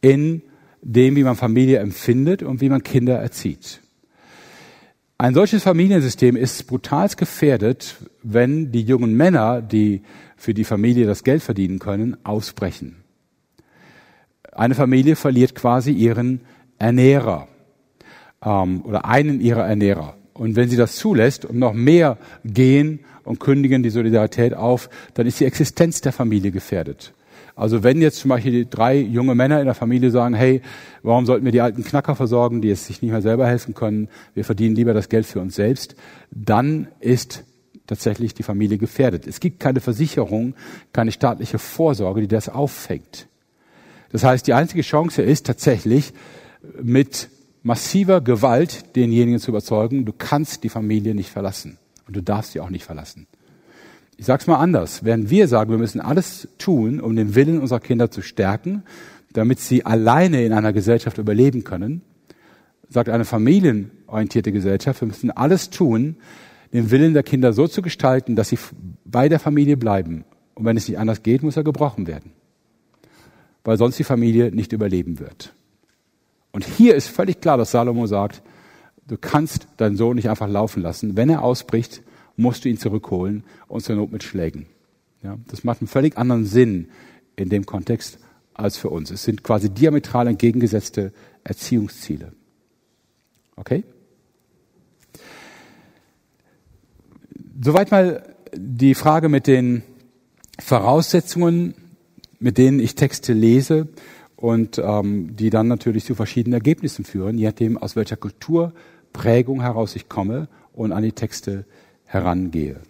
in dem, wie man Familie empfindet und wie man Kinder erzieht. Ein solches Familiensystem ist brutalst gefährdet, wenn die jungen Männer, die für die Familie das Geld verdienen können, ausbrechen. Eine Familie verliert quasi ihren Ernährer ähm, oder einen ihrer Ernährer. Und wenn sie das zulässt und noch mehr gehen und kündigen die Solidarität auf, dann ist die Existenz der Familie gefährdet. Also wenn jetzt zum Beispiel drei junge Männer in der Familie sagen, hey, warum sollten wir die alten Knacker versorgen, die jetzt sich nicht mehr selber helfen können, wir verdienen lieber das Geld für uns selbst, dann ist tatsächlich die Familie gefährdet. Es gibt keine Versicherung, keine staatliche Vorsorge, die das auffängt. Das heißt, die einzige Chance ist tatsächlich mit massiver Gewalt denjenigen zu überzeugen, du kannst die Familie nicht verlassen und du darfst sie auch nicht verlassen. Ich sage es mal anders. Während wir sagen, wir müssen alles tun, um den Willen unserer Kinder zu stärken, damit sie alleine in einer Gesellschaft überleben können, sagt eine familienorientierte Gesellschaft, wir müssen alles tun, den Willen der Kinder so zu gestalten, dass sie bei der Familie bleiben. Und wenn es nicht anders geht, muss er gebrochen werden. weil sonst die Familie nicht überleben wird. Und hier ist völlig klar, dass Salomo sagt, du kannst deinen Sohn nicht einfach laufen lassen. Wenn er ausbricht, musst du ihn zurückholen und zur Not mit Schlägen. Ja, das macht einen völlig anderen Sinn in dem Kontext als für uns. Es sind quasi diametral entgegengesetzte Erziehungsziele. Okay? Soweit mal die Frage mit den Voraussetzungen, mit denen ich Texte lese und ähm, die dann natürlich zu verschiedenen Ergebnissen führen, je nachdem, aus welcher Kulturprägung heraus ich komme und an die Texte herangehe.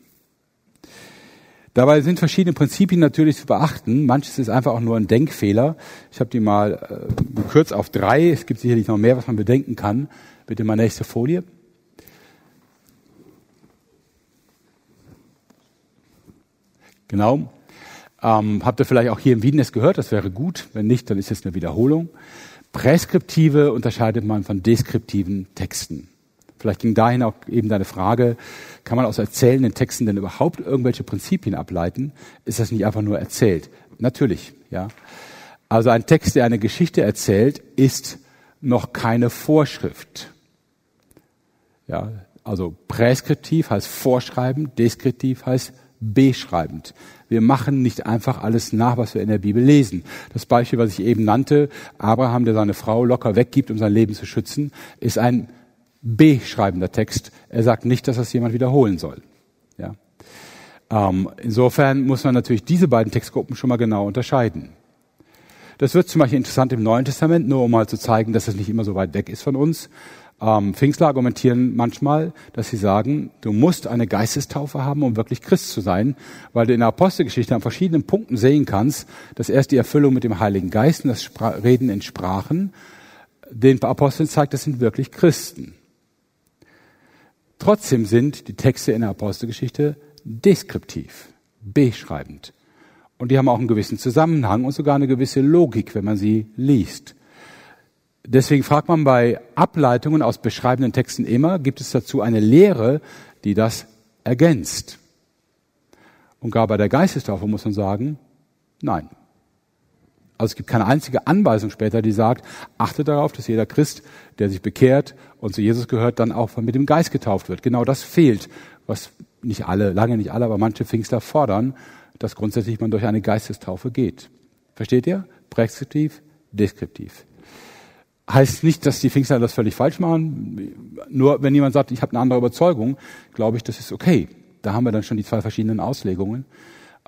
Dabei sind verschiedene Prinzipien natürlich zu beachten. Manches ist einfach auch nur ein Denkfehler. Ich habe die mal äh, gekürzt auf drei. Es gibt sicherlich noch mehr, was man bedenken kann. Bitte mal nächste Folie. Genau. Ähm, habt ihr vielleicht auch hier im Wiedenest gehört? Das wäre gut. Wenn nicht, dann ist es eine Wiederholung. Präskriptive unterscheidet man von deskriptiven Texten. Vielleicht ging dahin auch eben deine Frage, kann man aus erzählenden Texten denn überhaupt irgendwelche Prinzipien ableiten? Ist das nicht einfach nur erzählt? Natürlich, ja. Also ein Text, der eine Geschichte erzählt, ist noch keine Vorschrift. Ja, also präskriptiv heißt vorschreiben, deskriptiv heißt beschreibend. Wir machen nicht einfach alles nach, was wir in der Bibel lesen. Das Beispiel, was ich eben nannte, Abraham, der seine Frau locker weggibt, um sein Leben zu schützen, ist ein beschreibender Text. Er sagt nicht, dass das jemand wiederholen soll. Ja. Ähm, insofern muss man natürlich diese beiden Textgruppen schon mal genau unterscheiden. Das wird zum Beispiel interessant im Neuen Testament, nur um mal zu zeigen, dass es nicht immer so weit weg ist von uns. Ähm, Pfingstler argumentieren manchmal, dass sie sagen, du musst eine Geistestaufe haben, um wirklich Christ zu sein, weil du in der Apostelgeschichte an verschiedenen Punkten sehen kannst, dass erst die Erfüllung mit dem Heiligen Geist und das Reden in Sprachen den Aposteln zeigt, das sind wirklich Christen. Trotzdem sind die Texte in der Apostelgeschichte deskriptiv, beschreibend. Und die haben auch einen gewissen Zusammenhang und sogar eine gewisse Logik, wenn man sie liest. Deswegen fragt man bei Ableitungen aus beschreibenden Texten immer, gibt es dazu eine Lehre, die das ergänzt? Und gar bei der Geistestaufe muss man sagen, nein. Also es gibt keine einzige Anweisung später, die sagt, achte darauf, dass jeder Christ, der sich bekehrt und zu Jesus gehört, dann auch mit dem Geist getauft wird. Genau das fehlt, was nicht alle, lange nicht alle, aber manche Pfingstler fordern, dass grundsätzlich man durch eine Geistestaufe geht. Versteht ihr? Präskriptiv, deskriptiv. Heißt nicht, dass die Pfingstler das völlig falsch machen. Nur wenn jemand sagt, ich habe eine andere Überzeugung, glaube ich, das ist okay. Da haben wir dann schon die zwei verschiedenen Auslegungen.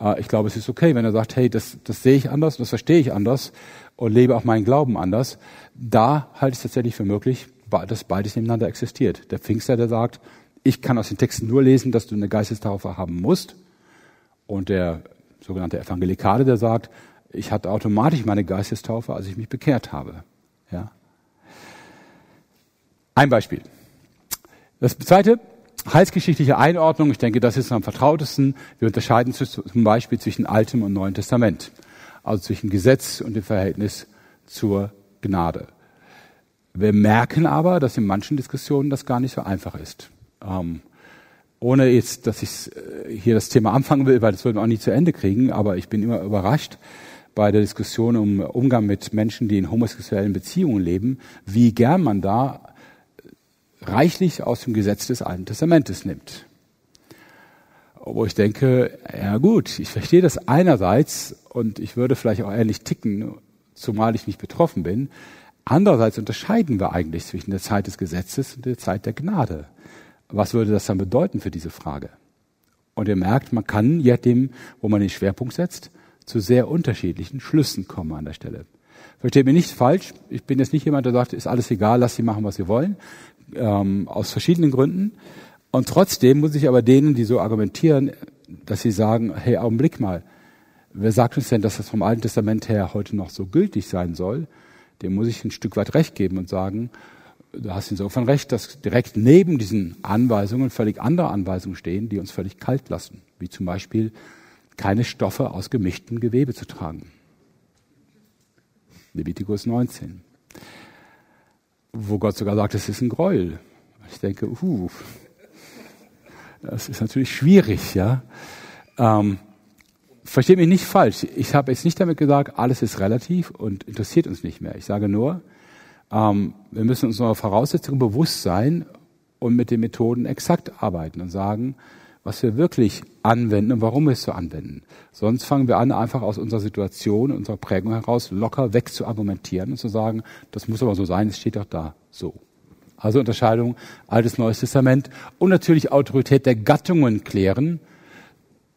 Äh, ich glaube, es ist okay, wenn er sagt, hey, das, das sehe ich anders, das verstehe ich anders und lebe auch meinen Glauben anders. Da halte ich es tatsächlich für möglich, dass beides nebeneinander existiert. Der Pfingster, der sagt, ich kann aus den Texten nur lesen, dass du eine Geistestaufe haben musst. Und der sogenannte Evangelikale, der sagt, ich hatte automatisch meine Geistestaufe, als ich mich bekehrt habe. Ein Beispiel. Das zweite, Heilsgeschichtliche Einordnung, ich denke, das ist am vertrautesten. Wir unterscheiden zum Beispiel zwischen Altem und Neuen Testament, also zwischen Gesetz und dem Verhältnis zur Gnade. Wir merken aber, dass in manchen Diskussionen das gar nicht so einfach ist. Ähm, ohne jetzt, dass ich äh, hier das Thema anfangen will, weil das würden wir auch nie zu Ende kriegen, aber ich bin immer überrascht bei der Diskussion um Umgang mit Menschen, die in homosexuellen Beziehungen leben, wie gern man da reichlich aus dem Gesetz des Alten Testamentes nimmt. Wo ich denke, ja gut, ich verstehe das einerseits und ich würde vielleicht auch ähnlich ticken, zumal ich nicht betroffen bin. Andererseits unterscheiden wir eigentlich zwischen der Zeit des Gesetzes und der Zeit der Gnade. Was würde das dann bedeuten für diese Frage? Und ihr merkt, man kann, je nachdem, wo man den Schwerpunkt setzt, zu sehr unterschiedlichen Schlüssen kommen an der Stelle. Versteht mir nicht falsch. Ich bin jetzt nicht jemand, der sagt, ist alles egal, lass sie machen, was sie wollen ähm, aus verschiedenen Gründen. Und trotzdem muss ich aber denen, die so argumentieren, dass sie sagen, hey, Augenblick mal, wer sagt uns denn, dass das vom Alten Testament her heute noch so gültig sein soll? Dem muss ich ein Stück weit recht geben und sagen, du hast insofern recht, dass direkt neben diesen Anweisungen völlig andere Anweisungen stehen, die uns völlig kalt lassen, wie zum Beispiel keine Stoffe aus gemischtem Gewebe zu tragen. Leviticus 19 wo Gott sogar sagt, es ist ein Gräuel. Ich denke, uh, das ist natürlich schwierig, ja. Ähm, versteht mich nicht falsch. Ich habe jetzt nicht damit gesagt, alles ist relativ und interessiert uns nicht mehr. Ich sage nur, ähm, wir müssen uns unserer Voraussetzungen bewusst sein und mit den Methoden exakt arbeiten und sagen, was wir wirklich anwenden und warum wir es so anwenden. Sonst fangen wir an, einfach aus unserer Situation, unserer Prägung heraus locker weg zu argumentieren und zu sagen, das muss aber so sein, es steht doch da so. Also Unterscheidung Altes, Neues Testament und natürlich Autorität der Gattungen klären.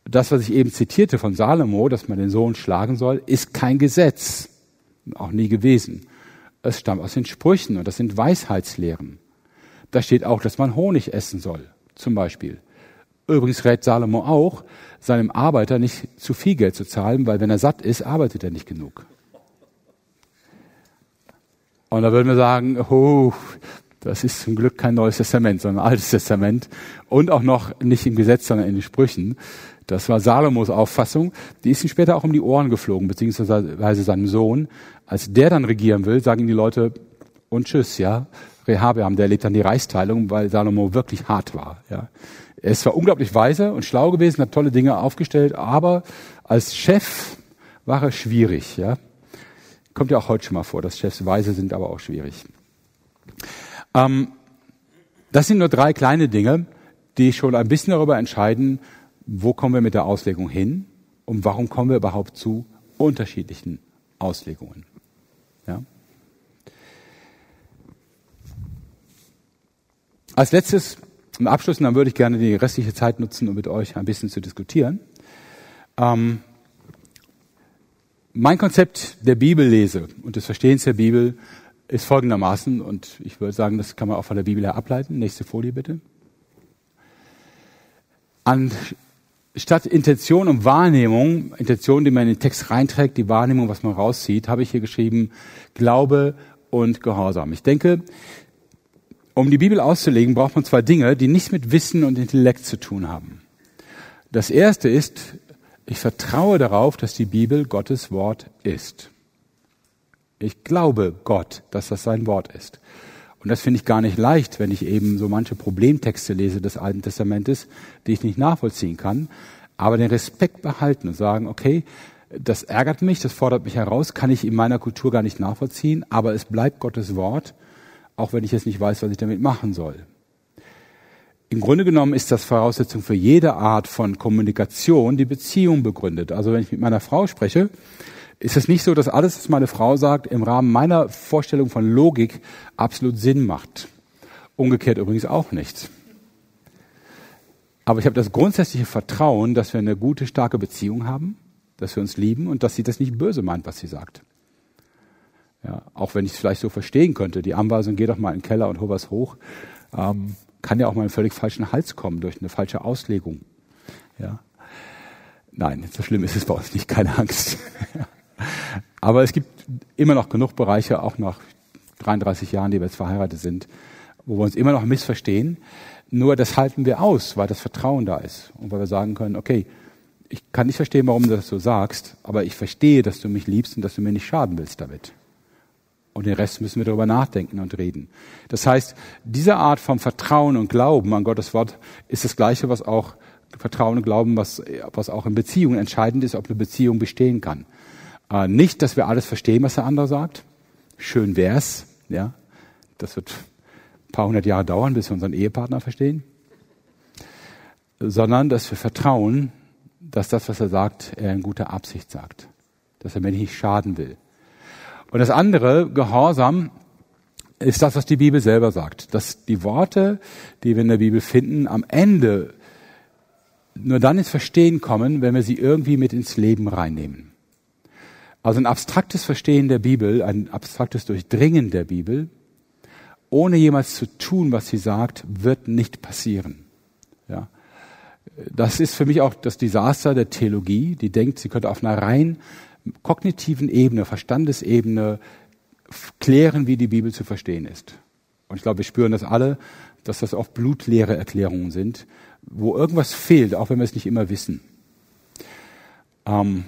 Das, was ich eben zitierte von Salomo, dass man den Sohn schlagen soll, ist kein Gesetz. Auch nie gewesen. Es stammt aus den Sprüchen und das sind Weisheitslehren. Da steht auch, dass man Honig essen soll, zum Beispiel. Übrigens rät Salomo auch, seinem Arbeiter nicht zu viel Geld zu zahlen, weil wenn er satt ist, arbeitet er nicht genug. Und da würden wir sagen, oh, das ist zum Glück kein Neues Testament, sondern ein Altes Testament und auch noch nicht im Gesetz, sondern in den Sprüchen. Das war Salomos Auffassung. Die ist ihm später auch um die Ohren geflogen, beziehungsweise seinem Sohn. Als der dann regieren will, sagen ihm die Leute, und tschüss, ja. Rehabeam, der lebt dann die Reichsteilung, weil Salomo wirklich hart war, ja. Er ist zwar unglaublich weise und schlau gewesen, hat tolle Dinge aufgestellt, aber als Chef war er schwierig, ja. Kommt ja auch heute schon mal vor, dass Chefs weise sind, aber auch schwierig. Ähm, das sind nur drei kleine Dinge, die schon ein bisschen darüber entscheiden, wo kommen wir mit der Auslegung hin und warum kommen wir überhaupt zu unterschiedlichen Auslegungen. Ja? Als letztes, im Abschluss, und dann würde ich gerne die restliche Zeit nutzen, um mit euch ein bisschen zu diskutieren. Ähm, mein Konzept der Bibellese und des Verstehens der Bibel ist folgendermaßen, und ich würde sagen, das kann man auch von der Bibel her ableiten. Nächste Folie bitte. Anstatt Intention und Wahrnehmung, Intention, die man in den Text reinträgt, die Wahrnehmung, was man rauszieht, habe ich hier geschrieben, Glaube und Gehorsam. Ich denke, um die Bibel auszulegen, braucht man zwei Dinge, die nichts mit Wissen und Intellekt zu tun haben. Das erste ist, ich vertraue darauf, dass die Bibel Gottes Wort ist. Ich glaube Gott, dass das sein Wort ist. Und das finde ich gar nicht leicht, wenn ich eben so manche Problemtexte lese des Alten Testamentes, die ich nicht nachvollziehen kann. Aber den Respekt behalten und sagen, okay, das ärgert mich, das fordert mich heraus, kann ich in meiner Kultur gar nicht nachvollziehen, aber es bleibt Gottes Wort, auch wenn ich jetzt nicht weiß, was ich damit machen soll. Im Grunde genommen ist das Voraussetzung für jede Art von Kommunikation, die Beziehung begründet. Also wenn ich mit meiner Frau spreche, ist es nicht so, dass alles, was meine Frau sagt, im Rahmen meiner Vorstellung von Logik absolut Sinn macht. Umgekehrt übrigens auch nicht. Aber ich habe das grundsätzliche Vertrauen, dass wir eine gute, starke Beziehung haben, dass wir uns lieben und dass sie das nicht böse meint, was sie sagt. Ja, auch wenn ich es vielleicht so verstehen könnte, die Anweisung, geh doch mal in den Keller und hol was hoch, ähm, kann ja auch mal einen völlig falschen Hals kommen durch eine falsche Auslegung. Ja. Nein, so schlimm ist es bei uns nicht, keine Angst. *laughs* Aber es gibt immer noch genug Bereiche, auch nach 33 Jahren, die wir jetzt verheiratet sind, wo wir uns immer noch missverstehen. Nur das halten wir aus, weil das Vertrauen da ist und weil wir sagen können, okay, ich kann nicht verstehen, warum du das so sagst, aber ich verstehe, dass du mich liebst und dass du mir nicht schaden willst damit. Und den Rest müssen wir darüber nachdenken und reden. Das heißt, diese Art von Vertrauen und Glauben an Gottes Wort ist das Gleiche, was auch Vertrauen und Glauben, was, was auch in Beziehungen entscheidend ist, ob eine Beziehung bestehen kann. Äh, nicht, dass wir alles verstehen, was der andere sagt. Schön wär's, ja. Das wird ein paar hundert Jahre dauern, bis wir unseren Ehepartner verstehen. Sondern, dass wir vertrauen, dass das, was er sagt, er in guter Absicht sagt. Dass er mir nicht schaden will. Und das andere, Gehorsam, ist das, was die Bibel selber sagt. Dass die Worte, die wir in der Bibel finden, am Ende nur dann ins Verstehen kommen, wenn wir sie irgendwie mit ins Leben reinnehmen. Also ein abstraktes Verstehen der Bibel, ein abstraktes Durchdringen der Bibel, ohne jemals zu tun, was sie sagt, wird nicht passieren. Ja. Das ist für mich auch das Desaster der Theologie, die denkt, sie könnte auf einer rein kognitiven Ebene, Verstandesebene klären, wie die Bibel zu verstehen ist. Und ich glaube, wir spüren das alle, dass das oft blutleere Erklärungen sind, wo irgendwas fehlt, auch wenn wir es nicht immer wissen. Ähm,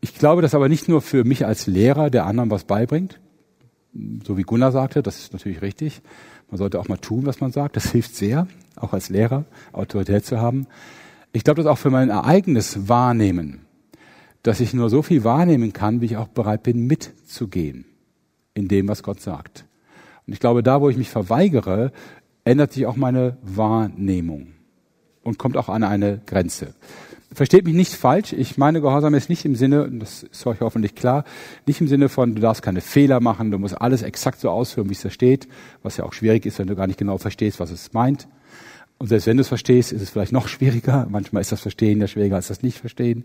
ich glaube, dass aber nicht nur für mich als Lehrer der anderen was beibringt, so wie Gunnar sagte, das ist natürlich richtig. Man sollte auch mal tun, was man sagt. Das *laughs* hilft sehr, auch als Lehrer Autorität zu haben. Ich glaube, dass auch für mein eigenes Wahrnehmen dass ich nur so viel wahrnehmen kann, wie ich auch bereit bin, mitzugehen in dem, was Gott sagt. Und ich glaube, da, wo ich mich verweigere, ändert sich auch meine Wahrnehmung und kommt auch an eine Grenze. Versteht mich nicht falsch, ich meine Gehorsam ist nicht im Sinne, das ist euch hoffentlich klar, nicht im Sinne von, du darfst keine Fehler machen, du musst alles exakt so ausführen, wie es da steht, was ja auch schwierig ist, wenn du gar nicht genau verstehst, was es meint. Und selbst wenn du es verstehst, ist es vielleicht noch schwieriger. Manchmal ist das Verstehen ja schwieriger als das Nicht-Verstehen.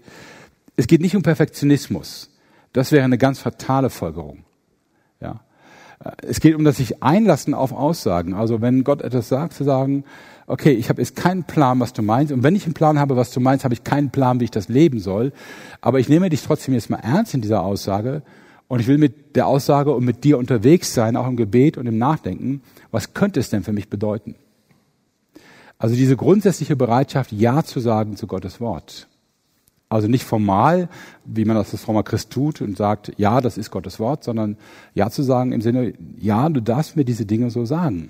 Es geht nicht um Perfektionismus. Das wäre eine ganz fatale Folgerung. Ja. Es geht um das sich einlassen auf Aussagen. Also wenn Gott etwas sagt, zu sagen, okay, ich habe jetzt keinen Plan, was du meinst. Und wenn ich einen Plan habe, was du meinst, habe ich keinen Plan, wie ich das leben soll. Aber ich nehme dich trotzdem jetzt mal ernst in dieser Aussage. Und ich will mit der Aussage und mit dir unterwegs sein, auch im Gebet und im Nachdenken. Was könnte es denn für mich bedeuten? Also diese grundsätzliche Bereitschaft, Ja zu sagen zu Gottes Wort. Also nicht formal, wie man das als frommer Christ tut und sagt, ja, das ist Gottes Wort, sondern ja zu sagen im Sinne, ja, du darfst mir diese Dinge so sagen.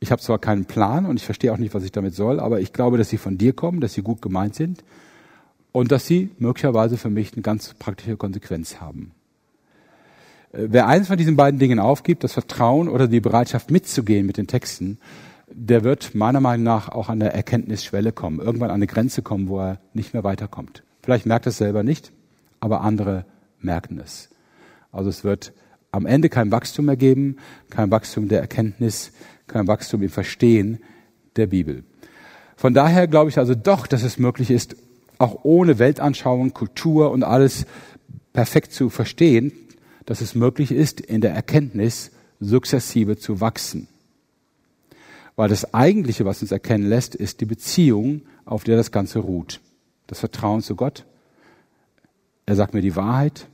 Ich habe zwar keinen Plan und ich verstehe auch nicht, was ich damit soll, aber ich glaube, dass sie von dir kommen, dass sie gut gemeint sind und dass sie möglicherweise für mich eine ganz praktische Konsequenz haben. Äh, wer eins von diesen beiden Dingen aufgibt, das Vertrauen oder die Bereitschaft mitzugehen mit den Texten, der wird meiner Meinung nach auch an der Erkenntnisschwelle kommen, irgendwann an eine Grenze kommen, wo er nicht mehr weiterkommt. Vielleicht merkt er es selber nicht, aber andere merken es. Also es wird am Ende kein Wachstum mehr geben, kein Wachstum der Erkenntnis, kein Wachstum im Verstehen der Bibel. Von daher glaube ich also doch, dass es möglich ist, auch ohne Weltanschauung, Kultur und alles perfekt zu verstehen, dass es möglich ist, in der Erkenntnis sukzessive zu wachsen. Weil das Eigentliche, was uns erkennen lässt, ist die Beziehung, auf der das Ganze ruht. Das Vertrauen zu Gott. Er sagt mir die Wahrheit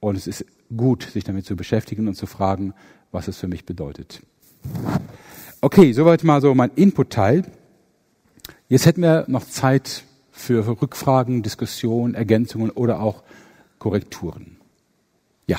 und es ist gut, sich damit zu beschäftigen und zu fragen, was es für mich bedeutet. Okay, soweit mal so mein Input-Teil. Jetzt hätten wir noch Zeit für Rückfragen, Diskussionen, Ergänzungen oder auch Korrekturen. Ja.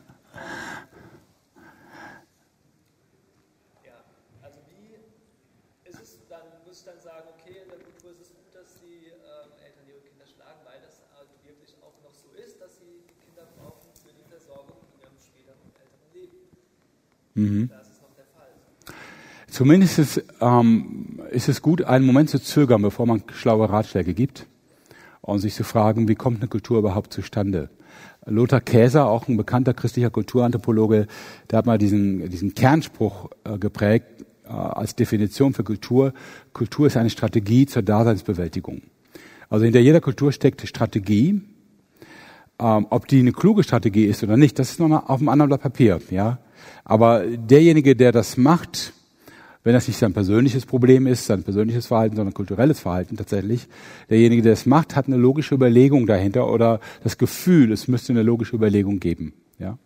Mhm. Zumindest ist, ähm, ist es gut, einen Moment zu zögern, bevor man schlaue Ratschläge gibt und sich zu fragen, wie kommt eine Kultur überhaupt zustande? Lothar Käser, auch ein bekannter christlicher Kulturanthropologe, der hat mal diesen, diesen Kernspruch äh, geprägt äh, als Definition für Kultur. Kultur ist eine Strategie zur Daseinsbewältigung. Also hinter jeder Kultur steckt Strategie. Ähm, ob die eine kluge Strategie ist oder nicht, das ist noch auf einem anderen Blatt Papier. Ja, aber derjenige, der das macht, wenn das nicht sein persönliches Problem ist, sein persönliches Verhalten, sondern kulturelles Verhalten tatsächlich, derjenige, der es macht, hat eine logische Überlegung dahinter oder das Gefühl, es müsste eine logische Überlegung geben. Ja?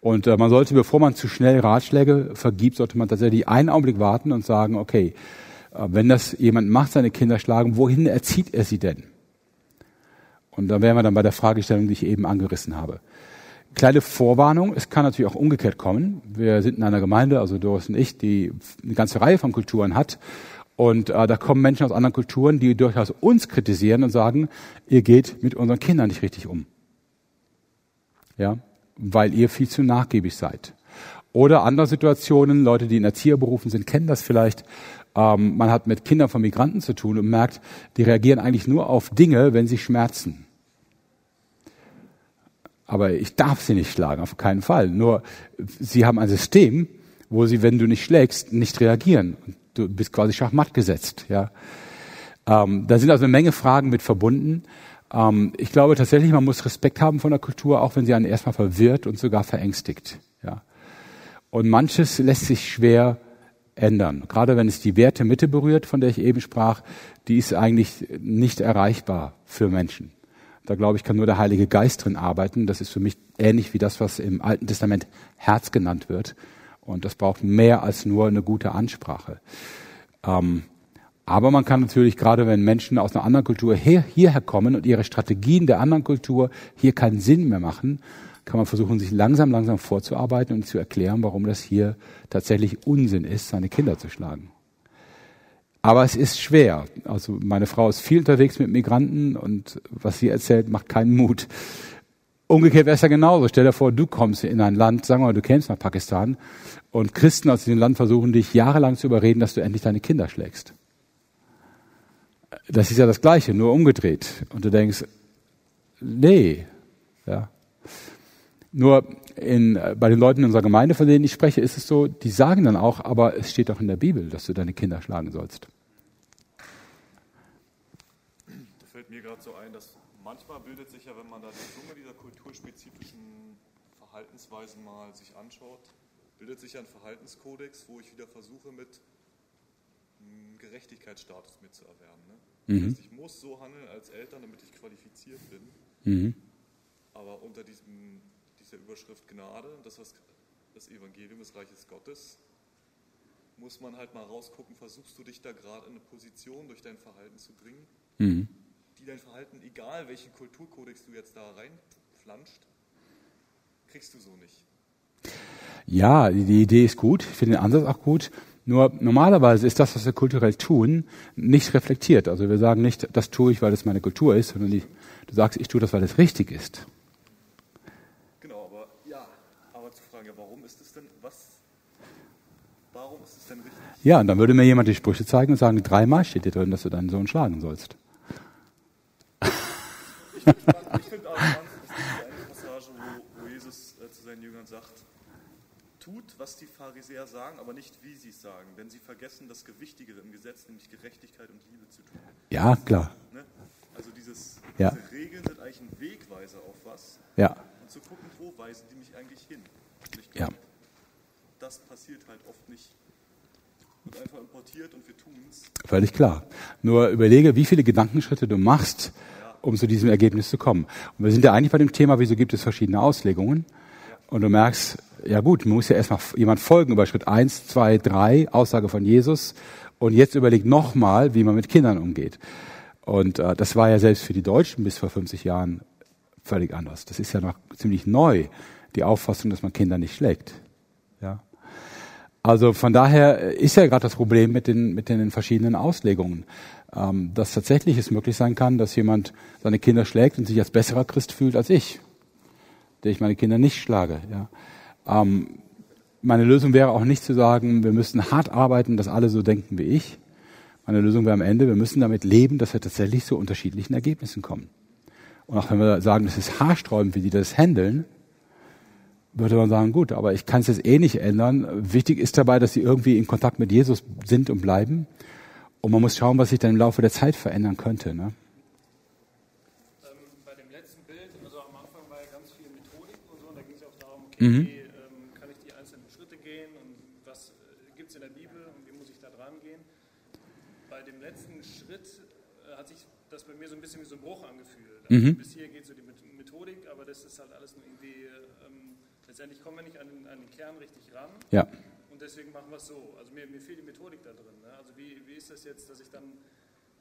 Und äh, man sollte, bevor man zu schnell Ratschläge vergibt, sollte man tatsächlich einen Augenblick warten und sagen, okay, äh, wenn das jemand macht, seine Kinder schlagen, wohin erzieht er sie denn? Und da wären wir dann bei der Fragestellung, die ich eben angerissen habe. Kleine Vorwarnung, es kann natürlich auch umgekehrt kommen. Wir sind in einer Gemeinde, also Doris und ich, die eine ganze Reihe von Kulturen hat. Und äh, da kommen Menschen aus anderen Kulturen, die durchaus uns kritisieren und sagen, ihr geht mit unseren Kindern nicht richtig um. Ja, weil ihr viel zu nachgiebig seid. Oder andere Situationen, Leute, die in Erzieherberufen sind, kennen das vielleicht. Ähm, man hat mit Kindern von Migranten zu tun und merkt, die reagieren eigentlich nur auf Dinge, wenn sie schmerzen. Aber ich darf sie nicht schlagen, auf keinen Fall. Nur, sie haben ein System, wo sie, wenn du nicht schlägst, nicht reagieren. Du bist quasi schachmatt gesetzt, ja. Ähm, da sind also eine Menge Fragen mit verbunden. Ähm, ich glaube tatsächlich, man muss Respekt haben von der Kultur, auch wenn sie einen erstmal verwirrt und sogar verängstigt. Ja. Und manches lässt sich schwer ändern. Gerade wenn es die Werte Mitte berührt, von der ich eben sprach, die ist eigentlich nicht erreichbar für Menschen. Da glaube ich, kann nur der Heilige Geist drin arbeiten. Das ist für mich ähnlich wie das, was im Alten Testament Herz genannt wird. Und das braucht mehr als nur eine gute Ansprache. Ähm, aber man kann natürlich, gerade wenn Menschen aus einer anderen Kultur her, hierher kommen und ihre Strategien der anderen Kultur hier keinen Sinn mehr machen, kann man versuchen, sich langsam, langsam vorzuarbeiten und zu erklären, warum das hier tatsächlich Unsinn ist, seine Kinder zu schlagen. Aber es ist schwer. Also meine Frau ist viel unterwegs mit Migranten und was sie erzählt, macht keinen Mut. Umgekehrt wäre es ja genauso. Stell dir vor, du kommst in ein Land, sagen wir mal, du kämst nach Pakistan und Christen aus diesem Land versuchen dich jahrelang zu überreden, dass du endlich deine Kinder schlägst. Das ist ja das Gleiche, nur umgedreht. Und du denkst, nee, ja. Nur in, bei den Leuten in unserer Gemeinde, von denen ich spreche, ist es so, die sagen dann auch, aber es steht doch in der Bibel, dass du deine Kinder schlagen sollst. Da fällt mir gerade so ein, dass manchmal bildet sich ja, wenn man da die Summe dieser kulturspezifischen Verhaltensweisen mal sich anschaut, bildet sich ein Verhaltenskodex, wo ich wieder versuche, mit einem Gerechtigkeitsstatus mitzuerwerben. Ne? Mhm. Das heißt, ich muss so handeln als Eltern, damit ich qualifiziert bin. Mhm. Aber unter diesem, dieser Überschrift Gnade, das was das Evangelium des Reiches Gottes, muss man halt mal rausgucken, versuchst du dich da gerade in eine Position durch dein Verhalten zu bringen, mhm. Die dein Verhalten, egal welchen Kulturkodex du jetzt da reinflanscht, kriegst du so nicht. Ja, die Idee ist gut, ich finde den Ansatz auch gut. Nur normalerweise ist das, was wir kulturell tun, nicht reflektiert. Also wir sagen nicht, das tue ich, weil es meine Kultur ist, sondern die, du sagst, ich tue das, weil es richtig ist. Genau, aber ja, aber zu fragen, ja, warum ist es denn, was, warum ist es denn richtig? Ja, und dann würde mir jemand die Sprüche zeigen und sagen, dreimal steht dir drin, dass du deinen Sohn schlagen sollst. Ich finde find auch spannend, eine Passage, wo, wo Jesus äh, zu seinen Jüngern sagt, tut, was die Pharisäer sagen, aber nicht wie sie es sagen, denn sie vergessen das Gewichtigere im Gesetz, nämlich Gerechtigkeit und Liebe zu tun. Ja, klar. Ne? Also dieses, ja. diese Regeln sind eigentlich ein Wegweiser auf was. Ja. Und zu gucken, wo weisen die mich eigentlich hin. Und ich glaube, ja. das passiert halt oft nicht. Wird einfach importiert und wir tun es. Völlig klar. Nur überlege, wie viele Gedankenschritte du machst, um zu diesem Ergebnis zu kommen. Und wir sind ja eigentlich bei dem Thema, wieso gibt es verschiedene Auslegungen. Und du merkst, ja gut, man muss ja erstmal jemand folgen über Schritt eins, zwei, drei, Aussage von Jesus. Und jetzt überlegt nochmal, wie man mit Kindern umgeht. Und äh, das war ja selbst für die Deutschen bis vor 50 Jahren völlig anders. Das ist ja noch ziemlich neu, die Auffassung, dass man Kinder nicht schlägt. Ja. Also von daher ist ja gerade das Problem mit den, mit den verschiedenen Auslegungen, ähm, dass tatsächlich es möglich sein kann, dass jemand seine Kinder schlägt und sich als besserer Christ fühlt als ich der ich meine Kinder nicht schlage. Ja. Ähm, meine Lösung wäre auch nicht zu sagen, wir müssen hart arbeiten, dass alle so denken wie ich. Meine Lösung wäre am Ende, wir müssen damit leben, dass wir tatsächlich zu unterschiedlichen Ergebnissen kommen. Und auch wenn wir sagen, das ist haarsträubend, wie die das handeln, würde man sagen, gut, aber ich kann es jetzt eh nicht ändern. Wichtig ist dabei, dass sie irgendwie in Kontakt mit Jesus sind und bleiben. Und man muss schauen, was sich dann im Laufe der Zeit verändern könnte. Ne? mhm. wie ähm, kann ich die einzelnen Schritte gehen und was äh, gibt es in der Bibel und wie muss ich da dran gehen. Bei dem letzten Schritt äh, hat sich das bei mir so ein bisschen wie so ein Bruch angefühlt. Also mhm. Bis hier geht so die Methodik, aber das ist halt alles nur irgendwie, ähm, letztendlich kommen wir nicht an den, an den Kern richtig ran. Ja. Und deswegen machen wir es so. Also mir, mir fehlt die Methodik da drin. Ne? Also wie, wie ist das jetzt, dass ich dann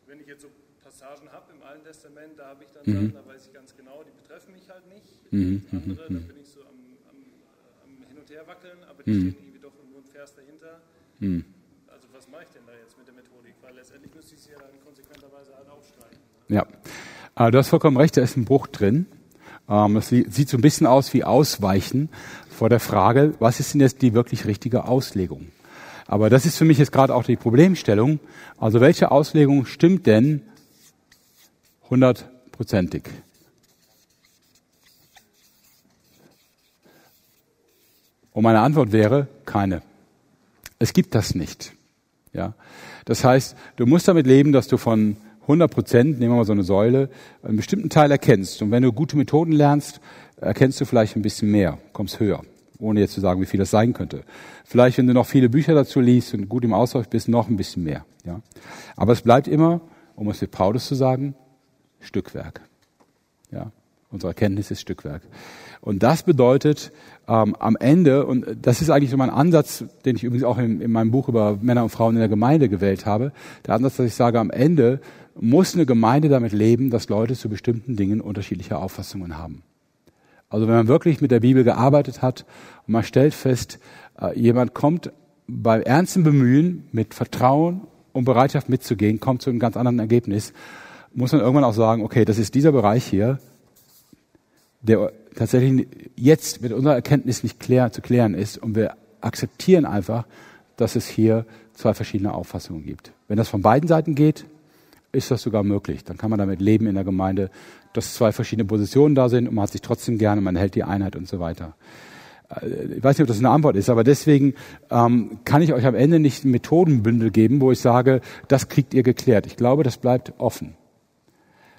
wenn ich jetzt so Passagen habe im Alten Testament, da habe ich dann mhm. Sachen, da weiß ich ganz genau, die betreffen mich halt nicht. Mhm. Andere, da bin ich so am und her wackeln, aber die mhm. stehen irgendwie doch nur ein Vers dahinter. Mhm. Also was mache ich denn da jetzt mit der Methodik? Weil letztendlich müsste ich sie ja dann konsequenterweise halt aufstreichen. Ja, aber du hast vollkommen recht, da ist ein Bruch drin. Ähm, es sieht so ein bisschen aus wie Ausweichen vor der Frage, was ist denn jetzt die wirklich richtige Auslegung? Aber das ist für mich jetzt gerade auch die Problemstellung. Also welche Auslegung stimmt denn hundertprozentig? Und meine Antwort wäre keine. Es gibt das nicht. Ja. Das heißt, du musst damit leben, dass du von 100 Prozent, nehmen wir mal so eine Säule, einen bestimmten Teil erkennst. Und wenn du gute Methoden lernst, erkennst du vielleicht ein bisschen mehr, kommst höher, ohne jetzt zu sagen, wie viel das sein könnte. Vielleicht, wenn du noch viele Bücher dazu liest und gut im Austausch bist, noch ein bisschen mehr. Ja. Aber es bleibt immer, um es mit Paulus zu sagen, Stückwerk. Ja. Unsere Erkenntnis ist Stückwerk. Und das bedeutet ähm, am Ende, und das ist eigentlich so mein Ansatz, den ich übrigens auch in, in meinem Buch über Männer und Frauen in der Gemeinde gewählt habe, der Ansatz, dass ich sage, am Ende muss eine Gemeinde damit leben, dass Leute zu bestimmten Dingen unterschiedliche Auffassungen haben. Also wenn man wirklich mit der Bibel gearbeitet hat und man stellt fest, äh, jemand kommt beim ernsten Bemühen mit Vertrauen und Bereitschaft mitzugehen, kommt zu einem ganz anderen Ergebnis, muss man irgendwann auch sagen, okay, das ist dieser Bereich hier, der tatsächlich jetzt mit unserer Erkenntnis nicht klär, zu klären ist und wir akzeptieren einfach, dass es hier zwei verschiedene Auffassungen gibt. Wenn das von beiden Seiten geht, ist das sogar möglich. Dann kann man damit leben in der Gemeinde, dass zwei verschiedene Positionen da sind und man hat sich trotzdem gerne, man hält die Einheit und so weiter. Äh, ich weiß nicht, ob das eine Antwort ist, aber deswegen ähm, kann ich euch am Ende nicht ein Methodenbündel geben, wo ich sage, das kriegt ihr geklärt. Ich glaube, das bleibt offen.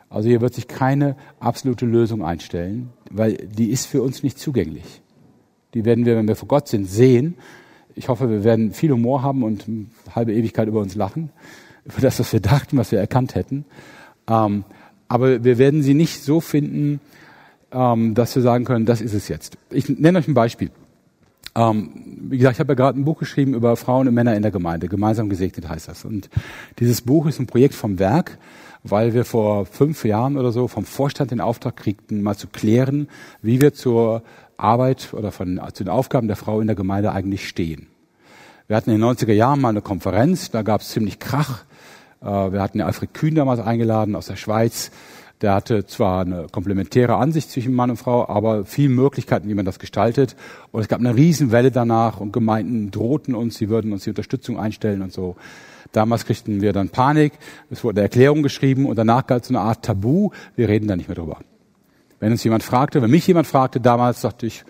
Also hier wird sich keine absolute Lösung einstellen, weil die ist für uns nicht zugänglich. Die werden wir, wenn wir vor Gott sind, sehen. Ich hoffe, wir werden viel Humor haben und eine halbe Ewigkeit über uns lachen, über das, was wir dachten, was wir erkannt hätten. Ähm, aber wir werden sie nicht so finden, ähm, dass wir sagen können, das ist es jetzt. Ich nenne euch ein Beispiel. Ähm, wie gesagt, ich habe ja gerade ein Buch geschrieben über Frauen und Männer in der Gemeinde. Gemeinsam gesegnet heißt das. Und dieses Buch ist ein Projekt vom Werk, weil wir vor fünf Jahren oder so vom Vorstand den Auftrag kriegten, mal zu klären, wie wir zur Arbeit oder von, zu den Aufgaben der Frau in der Gemeinde eigentlich stehen. Wir hatten in den 90er Jahren mal eine Konferenz, da gab es ziemlich Krach. Äh, wir hatten Alfred Kühn damals eingeladen aus der Schweiz. Der hatte zwar eine komplementäre Ansicht zwischen Mann und Frau, aber viele Möglichkeiten, wie man das gestaltet. Und es gab eine Riesenwelle danach und Gemeinden drohten uns, sie würden uns die Unterstützung einstellen und so. Damals kriegten wir dann Panik, es wurde eine Erklärung geschrieben und danach galt so eine Art Tabu, wir reden da nicht mehr drüber. Wenn uns jemand fragte, wenn mich jemand fragte, damals dachte ich,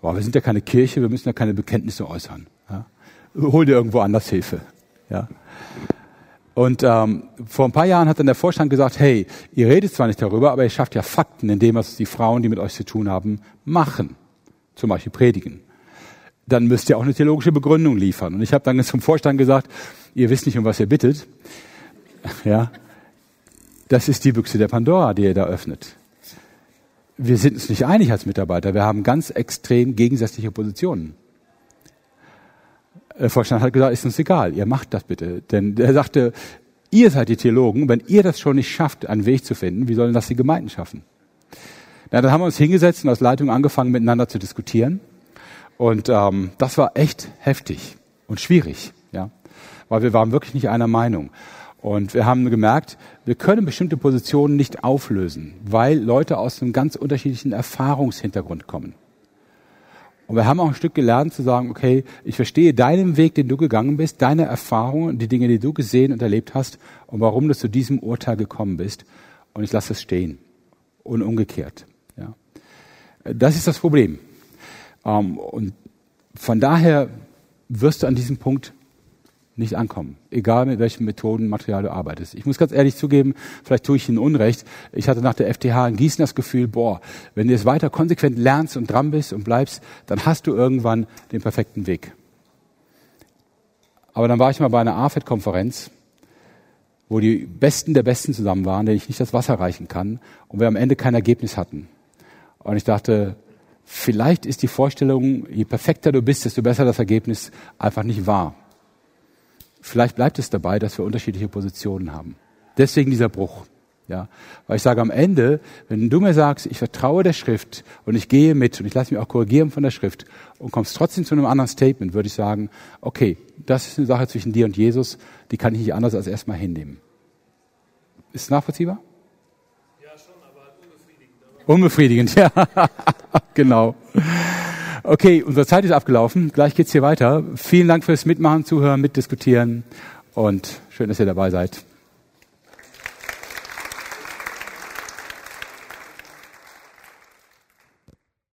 boah, wir sind ja keine Kirche, wir müssen ja keine Bekenntnisse äußern. Ja? Hol dir irgendwo anders Hilfe. Ja? Und ähm, vor ein paar Jahren hat dann der Vorstand gesagt, hey, ihr redet zwar nicht darüber, aber ihr schafft ja Fakten in dem, was die Frauen, die mit euch zu tun haben, machen. Zum Beispiel predigen. Dann müsst ihr auch eine theologische Begründung liefern. Und ich habe dann *laughs* zum Vorstand gesagt, ihr wisst nicht, um was ihr bittet. *laughs* Ja, das ist die Büchse der Pandora, die ihr da öffnet. Wir sind uns nicht einig als Mitarbeiter. Wir haben ganz extrem gegensätzliche Positionen. Vorstand hat gesagt, ist uns egal, ihr macht das bitte. Denn er sagte, ihr seid die Theologen, wenn ihr das schon nicht schafft, einen Weg zu finden, wie sollen das die Gemeinden schaffen? Na, dann haben wir uns hingesetzt und als Leitung angefangen, miteinander zu diskutieren. Und ähm, das war echt heftig und schwierig, ja, weil wir waren wirklich nicht einer Meinung. Und wir haben gemerkt, wir können bestimmte Positionen nicht auflösen, weil Leute aus einem ganz unterschiedlichen Erfahrungshintergrund kommen. Und wir haben auch ein Stück gelernt zu sagen, okay, ich verstehe deinen Weg, den du gegangen bist, deine Erfahrungen, die Dinge, die du gesehen und erlebt hast und warum du zu diesem Urteil gekommen bist. Und ich lasse es stehen. Und umgekehrt. Ja. Das ist das Problem. Ähm, und von daher wirst du an diesem Punkt nicht ankommen, egal mit welchen Methoden, Material du arbeitest. Ich muss ganz ehrlich zugeben, vielleicht tue ich Ihnen Unrecht. Ich hatte nach der FTH in Gießen das Gefühl, boah, wenn du es weiter konsequent lernst und dran bist und bleibst, dann hast du irgendwann den perfekten Weg. Aber dann war ich mal bei einer AFED-Konferenz, wo die Besten der Besten zusammen waren, denen ich nicht das Wasser reichen kann und wir am Ende kein Ergebnis hatten. Und ich dachte, vielleicht ist die Vorstellung, je perfekter du bist, desto besser das Ergebnis einfach nicht wahr. Vielleicht bleibt es dabei, dass wir unterschiedliche Positionen haben. Deswegen dieser Bruch. Ja, weil ich sage am Ende, wenn du mir sagst, ich vertraue der Schrift und ich gehe mit und ich lasse mich auch korrigieren von der Schrift und kommst trotzdem zu einem anderen Statement, würde ich sagen, okay, das ist eine Sache zwischen dir und Jesus, die kann ich nicht anders als erstmal hinnehmen. Ist es nachvollziehbar? Ja, schon, aber unbefriedigend. Unbefriedigend, *laughs* ja, genau. Okay, unsere Zeit ist abgelaufen. Gleich geht's hier weiter. Vielen Dank fürs Mitmachen, Zuhören, Mitdiskutieren und schön, dass ihr dabei seid.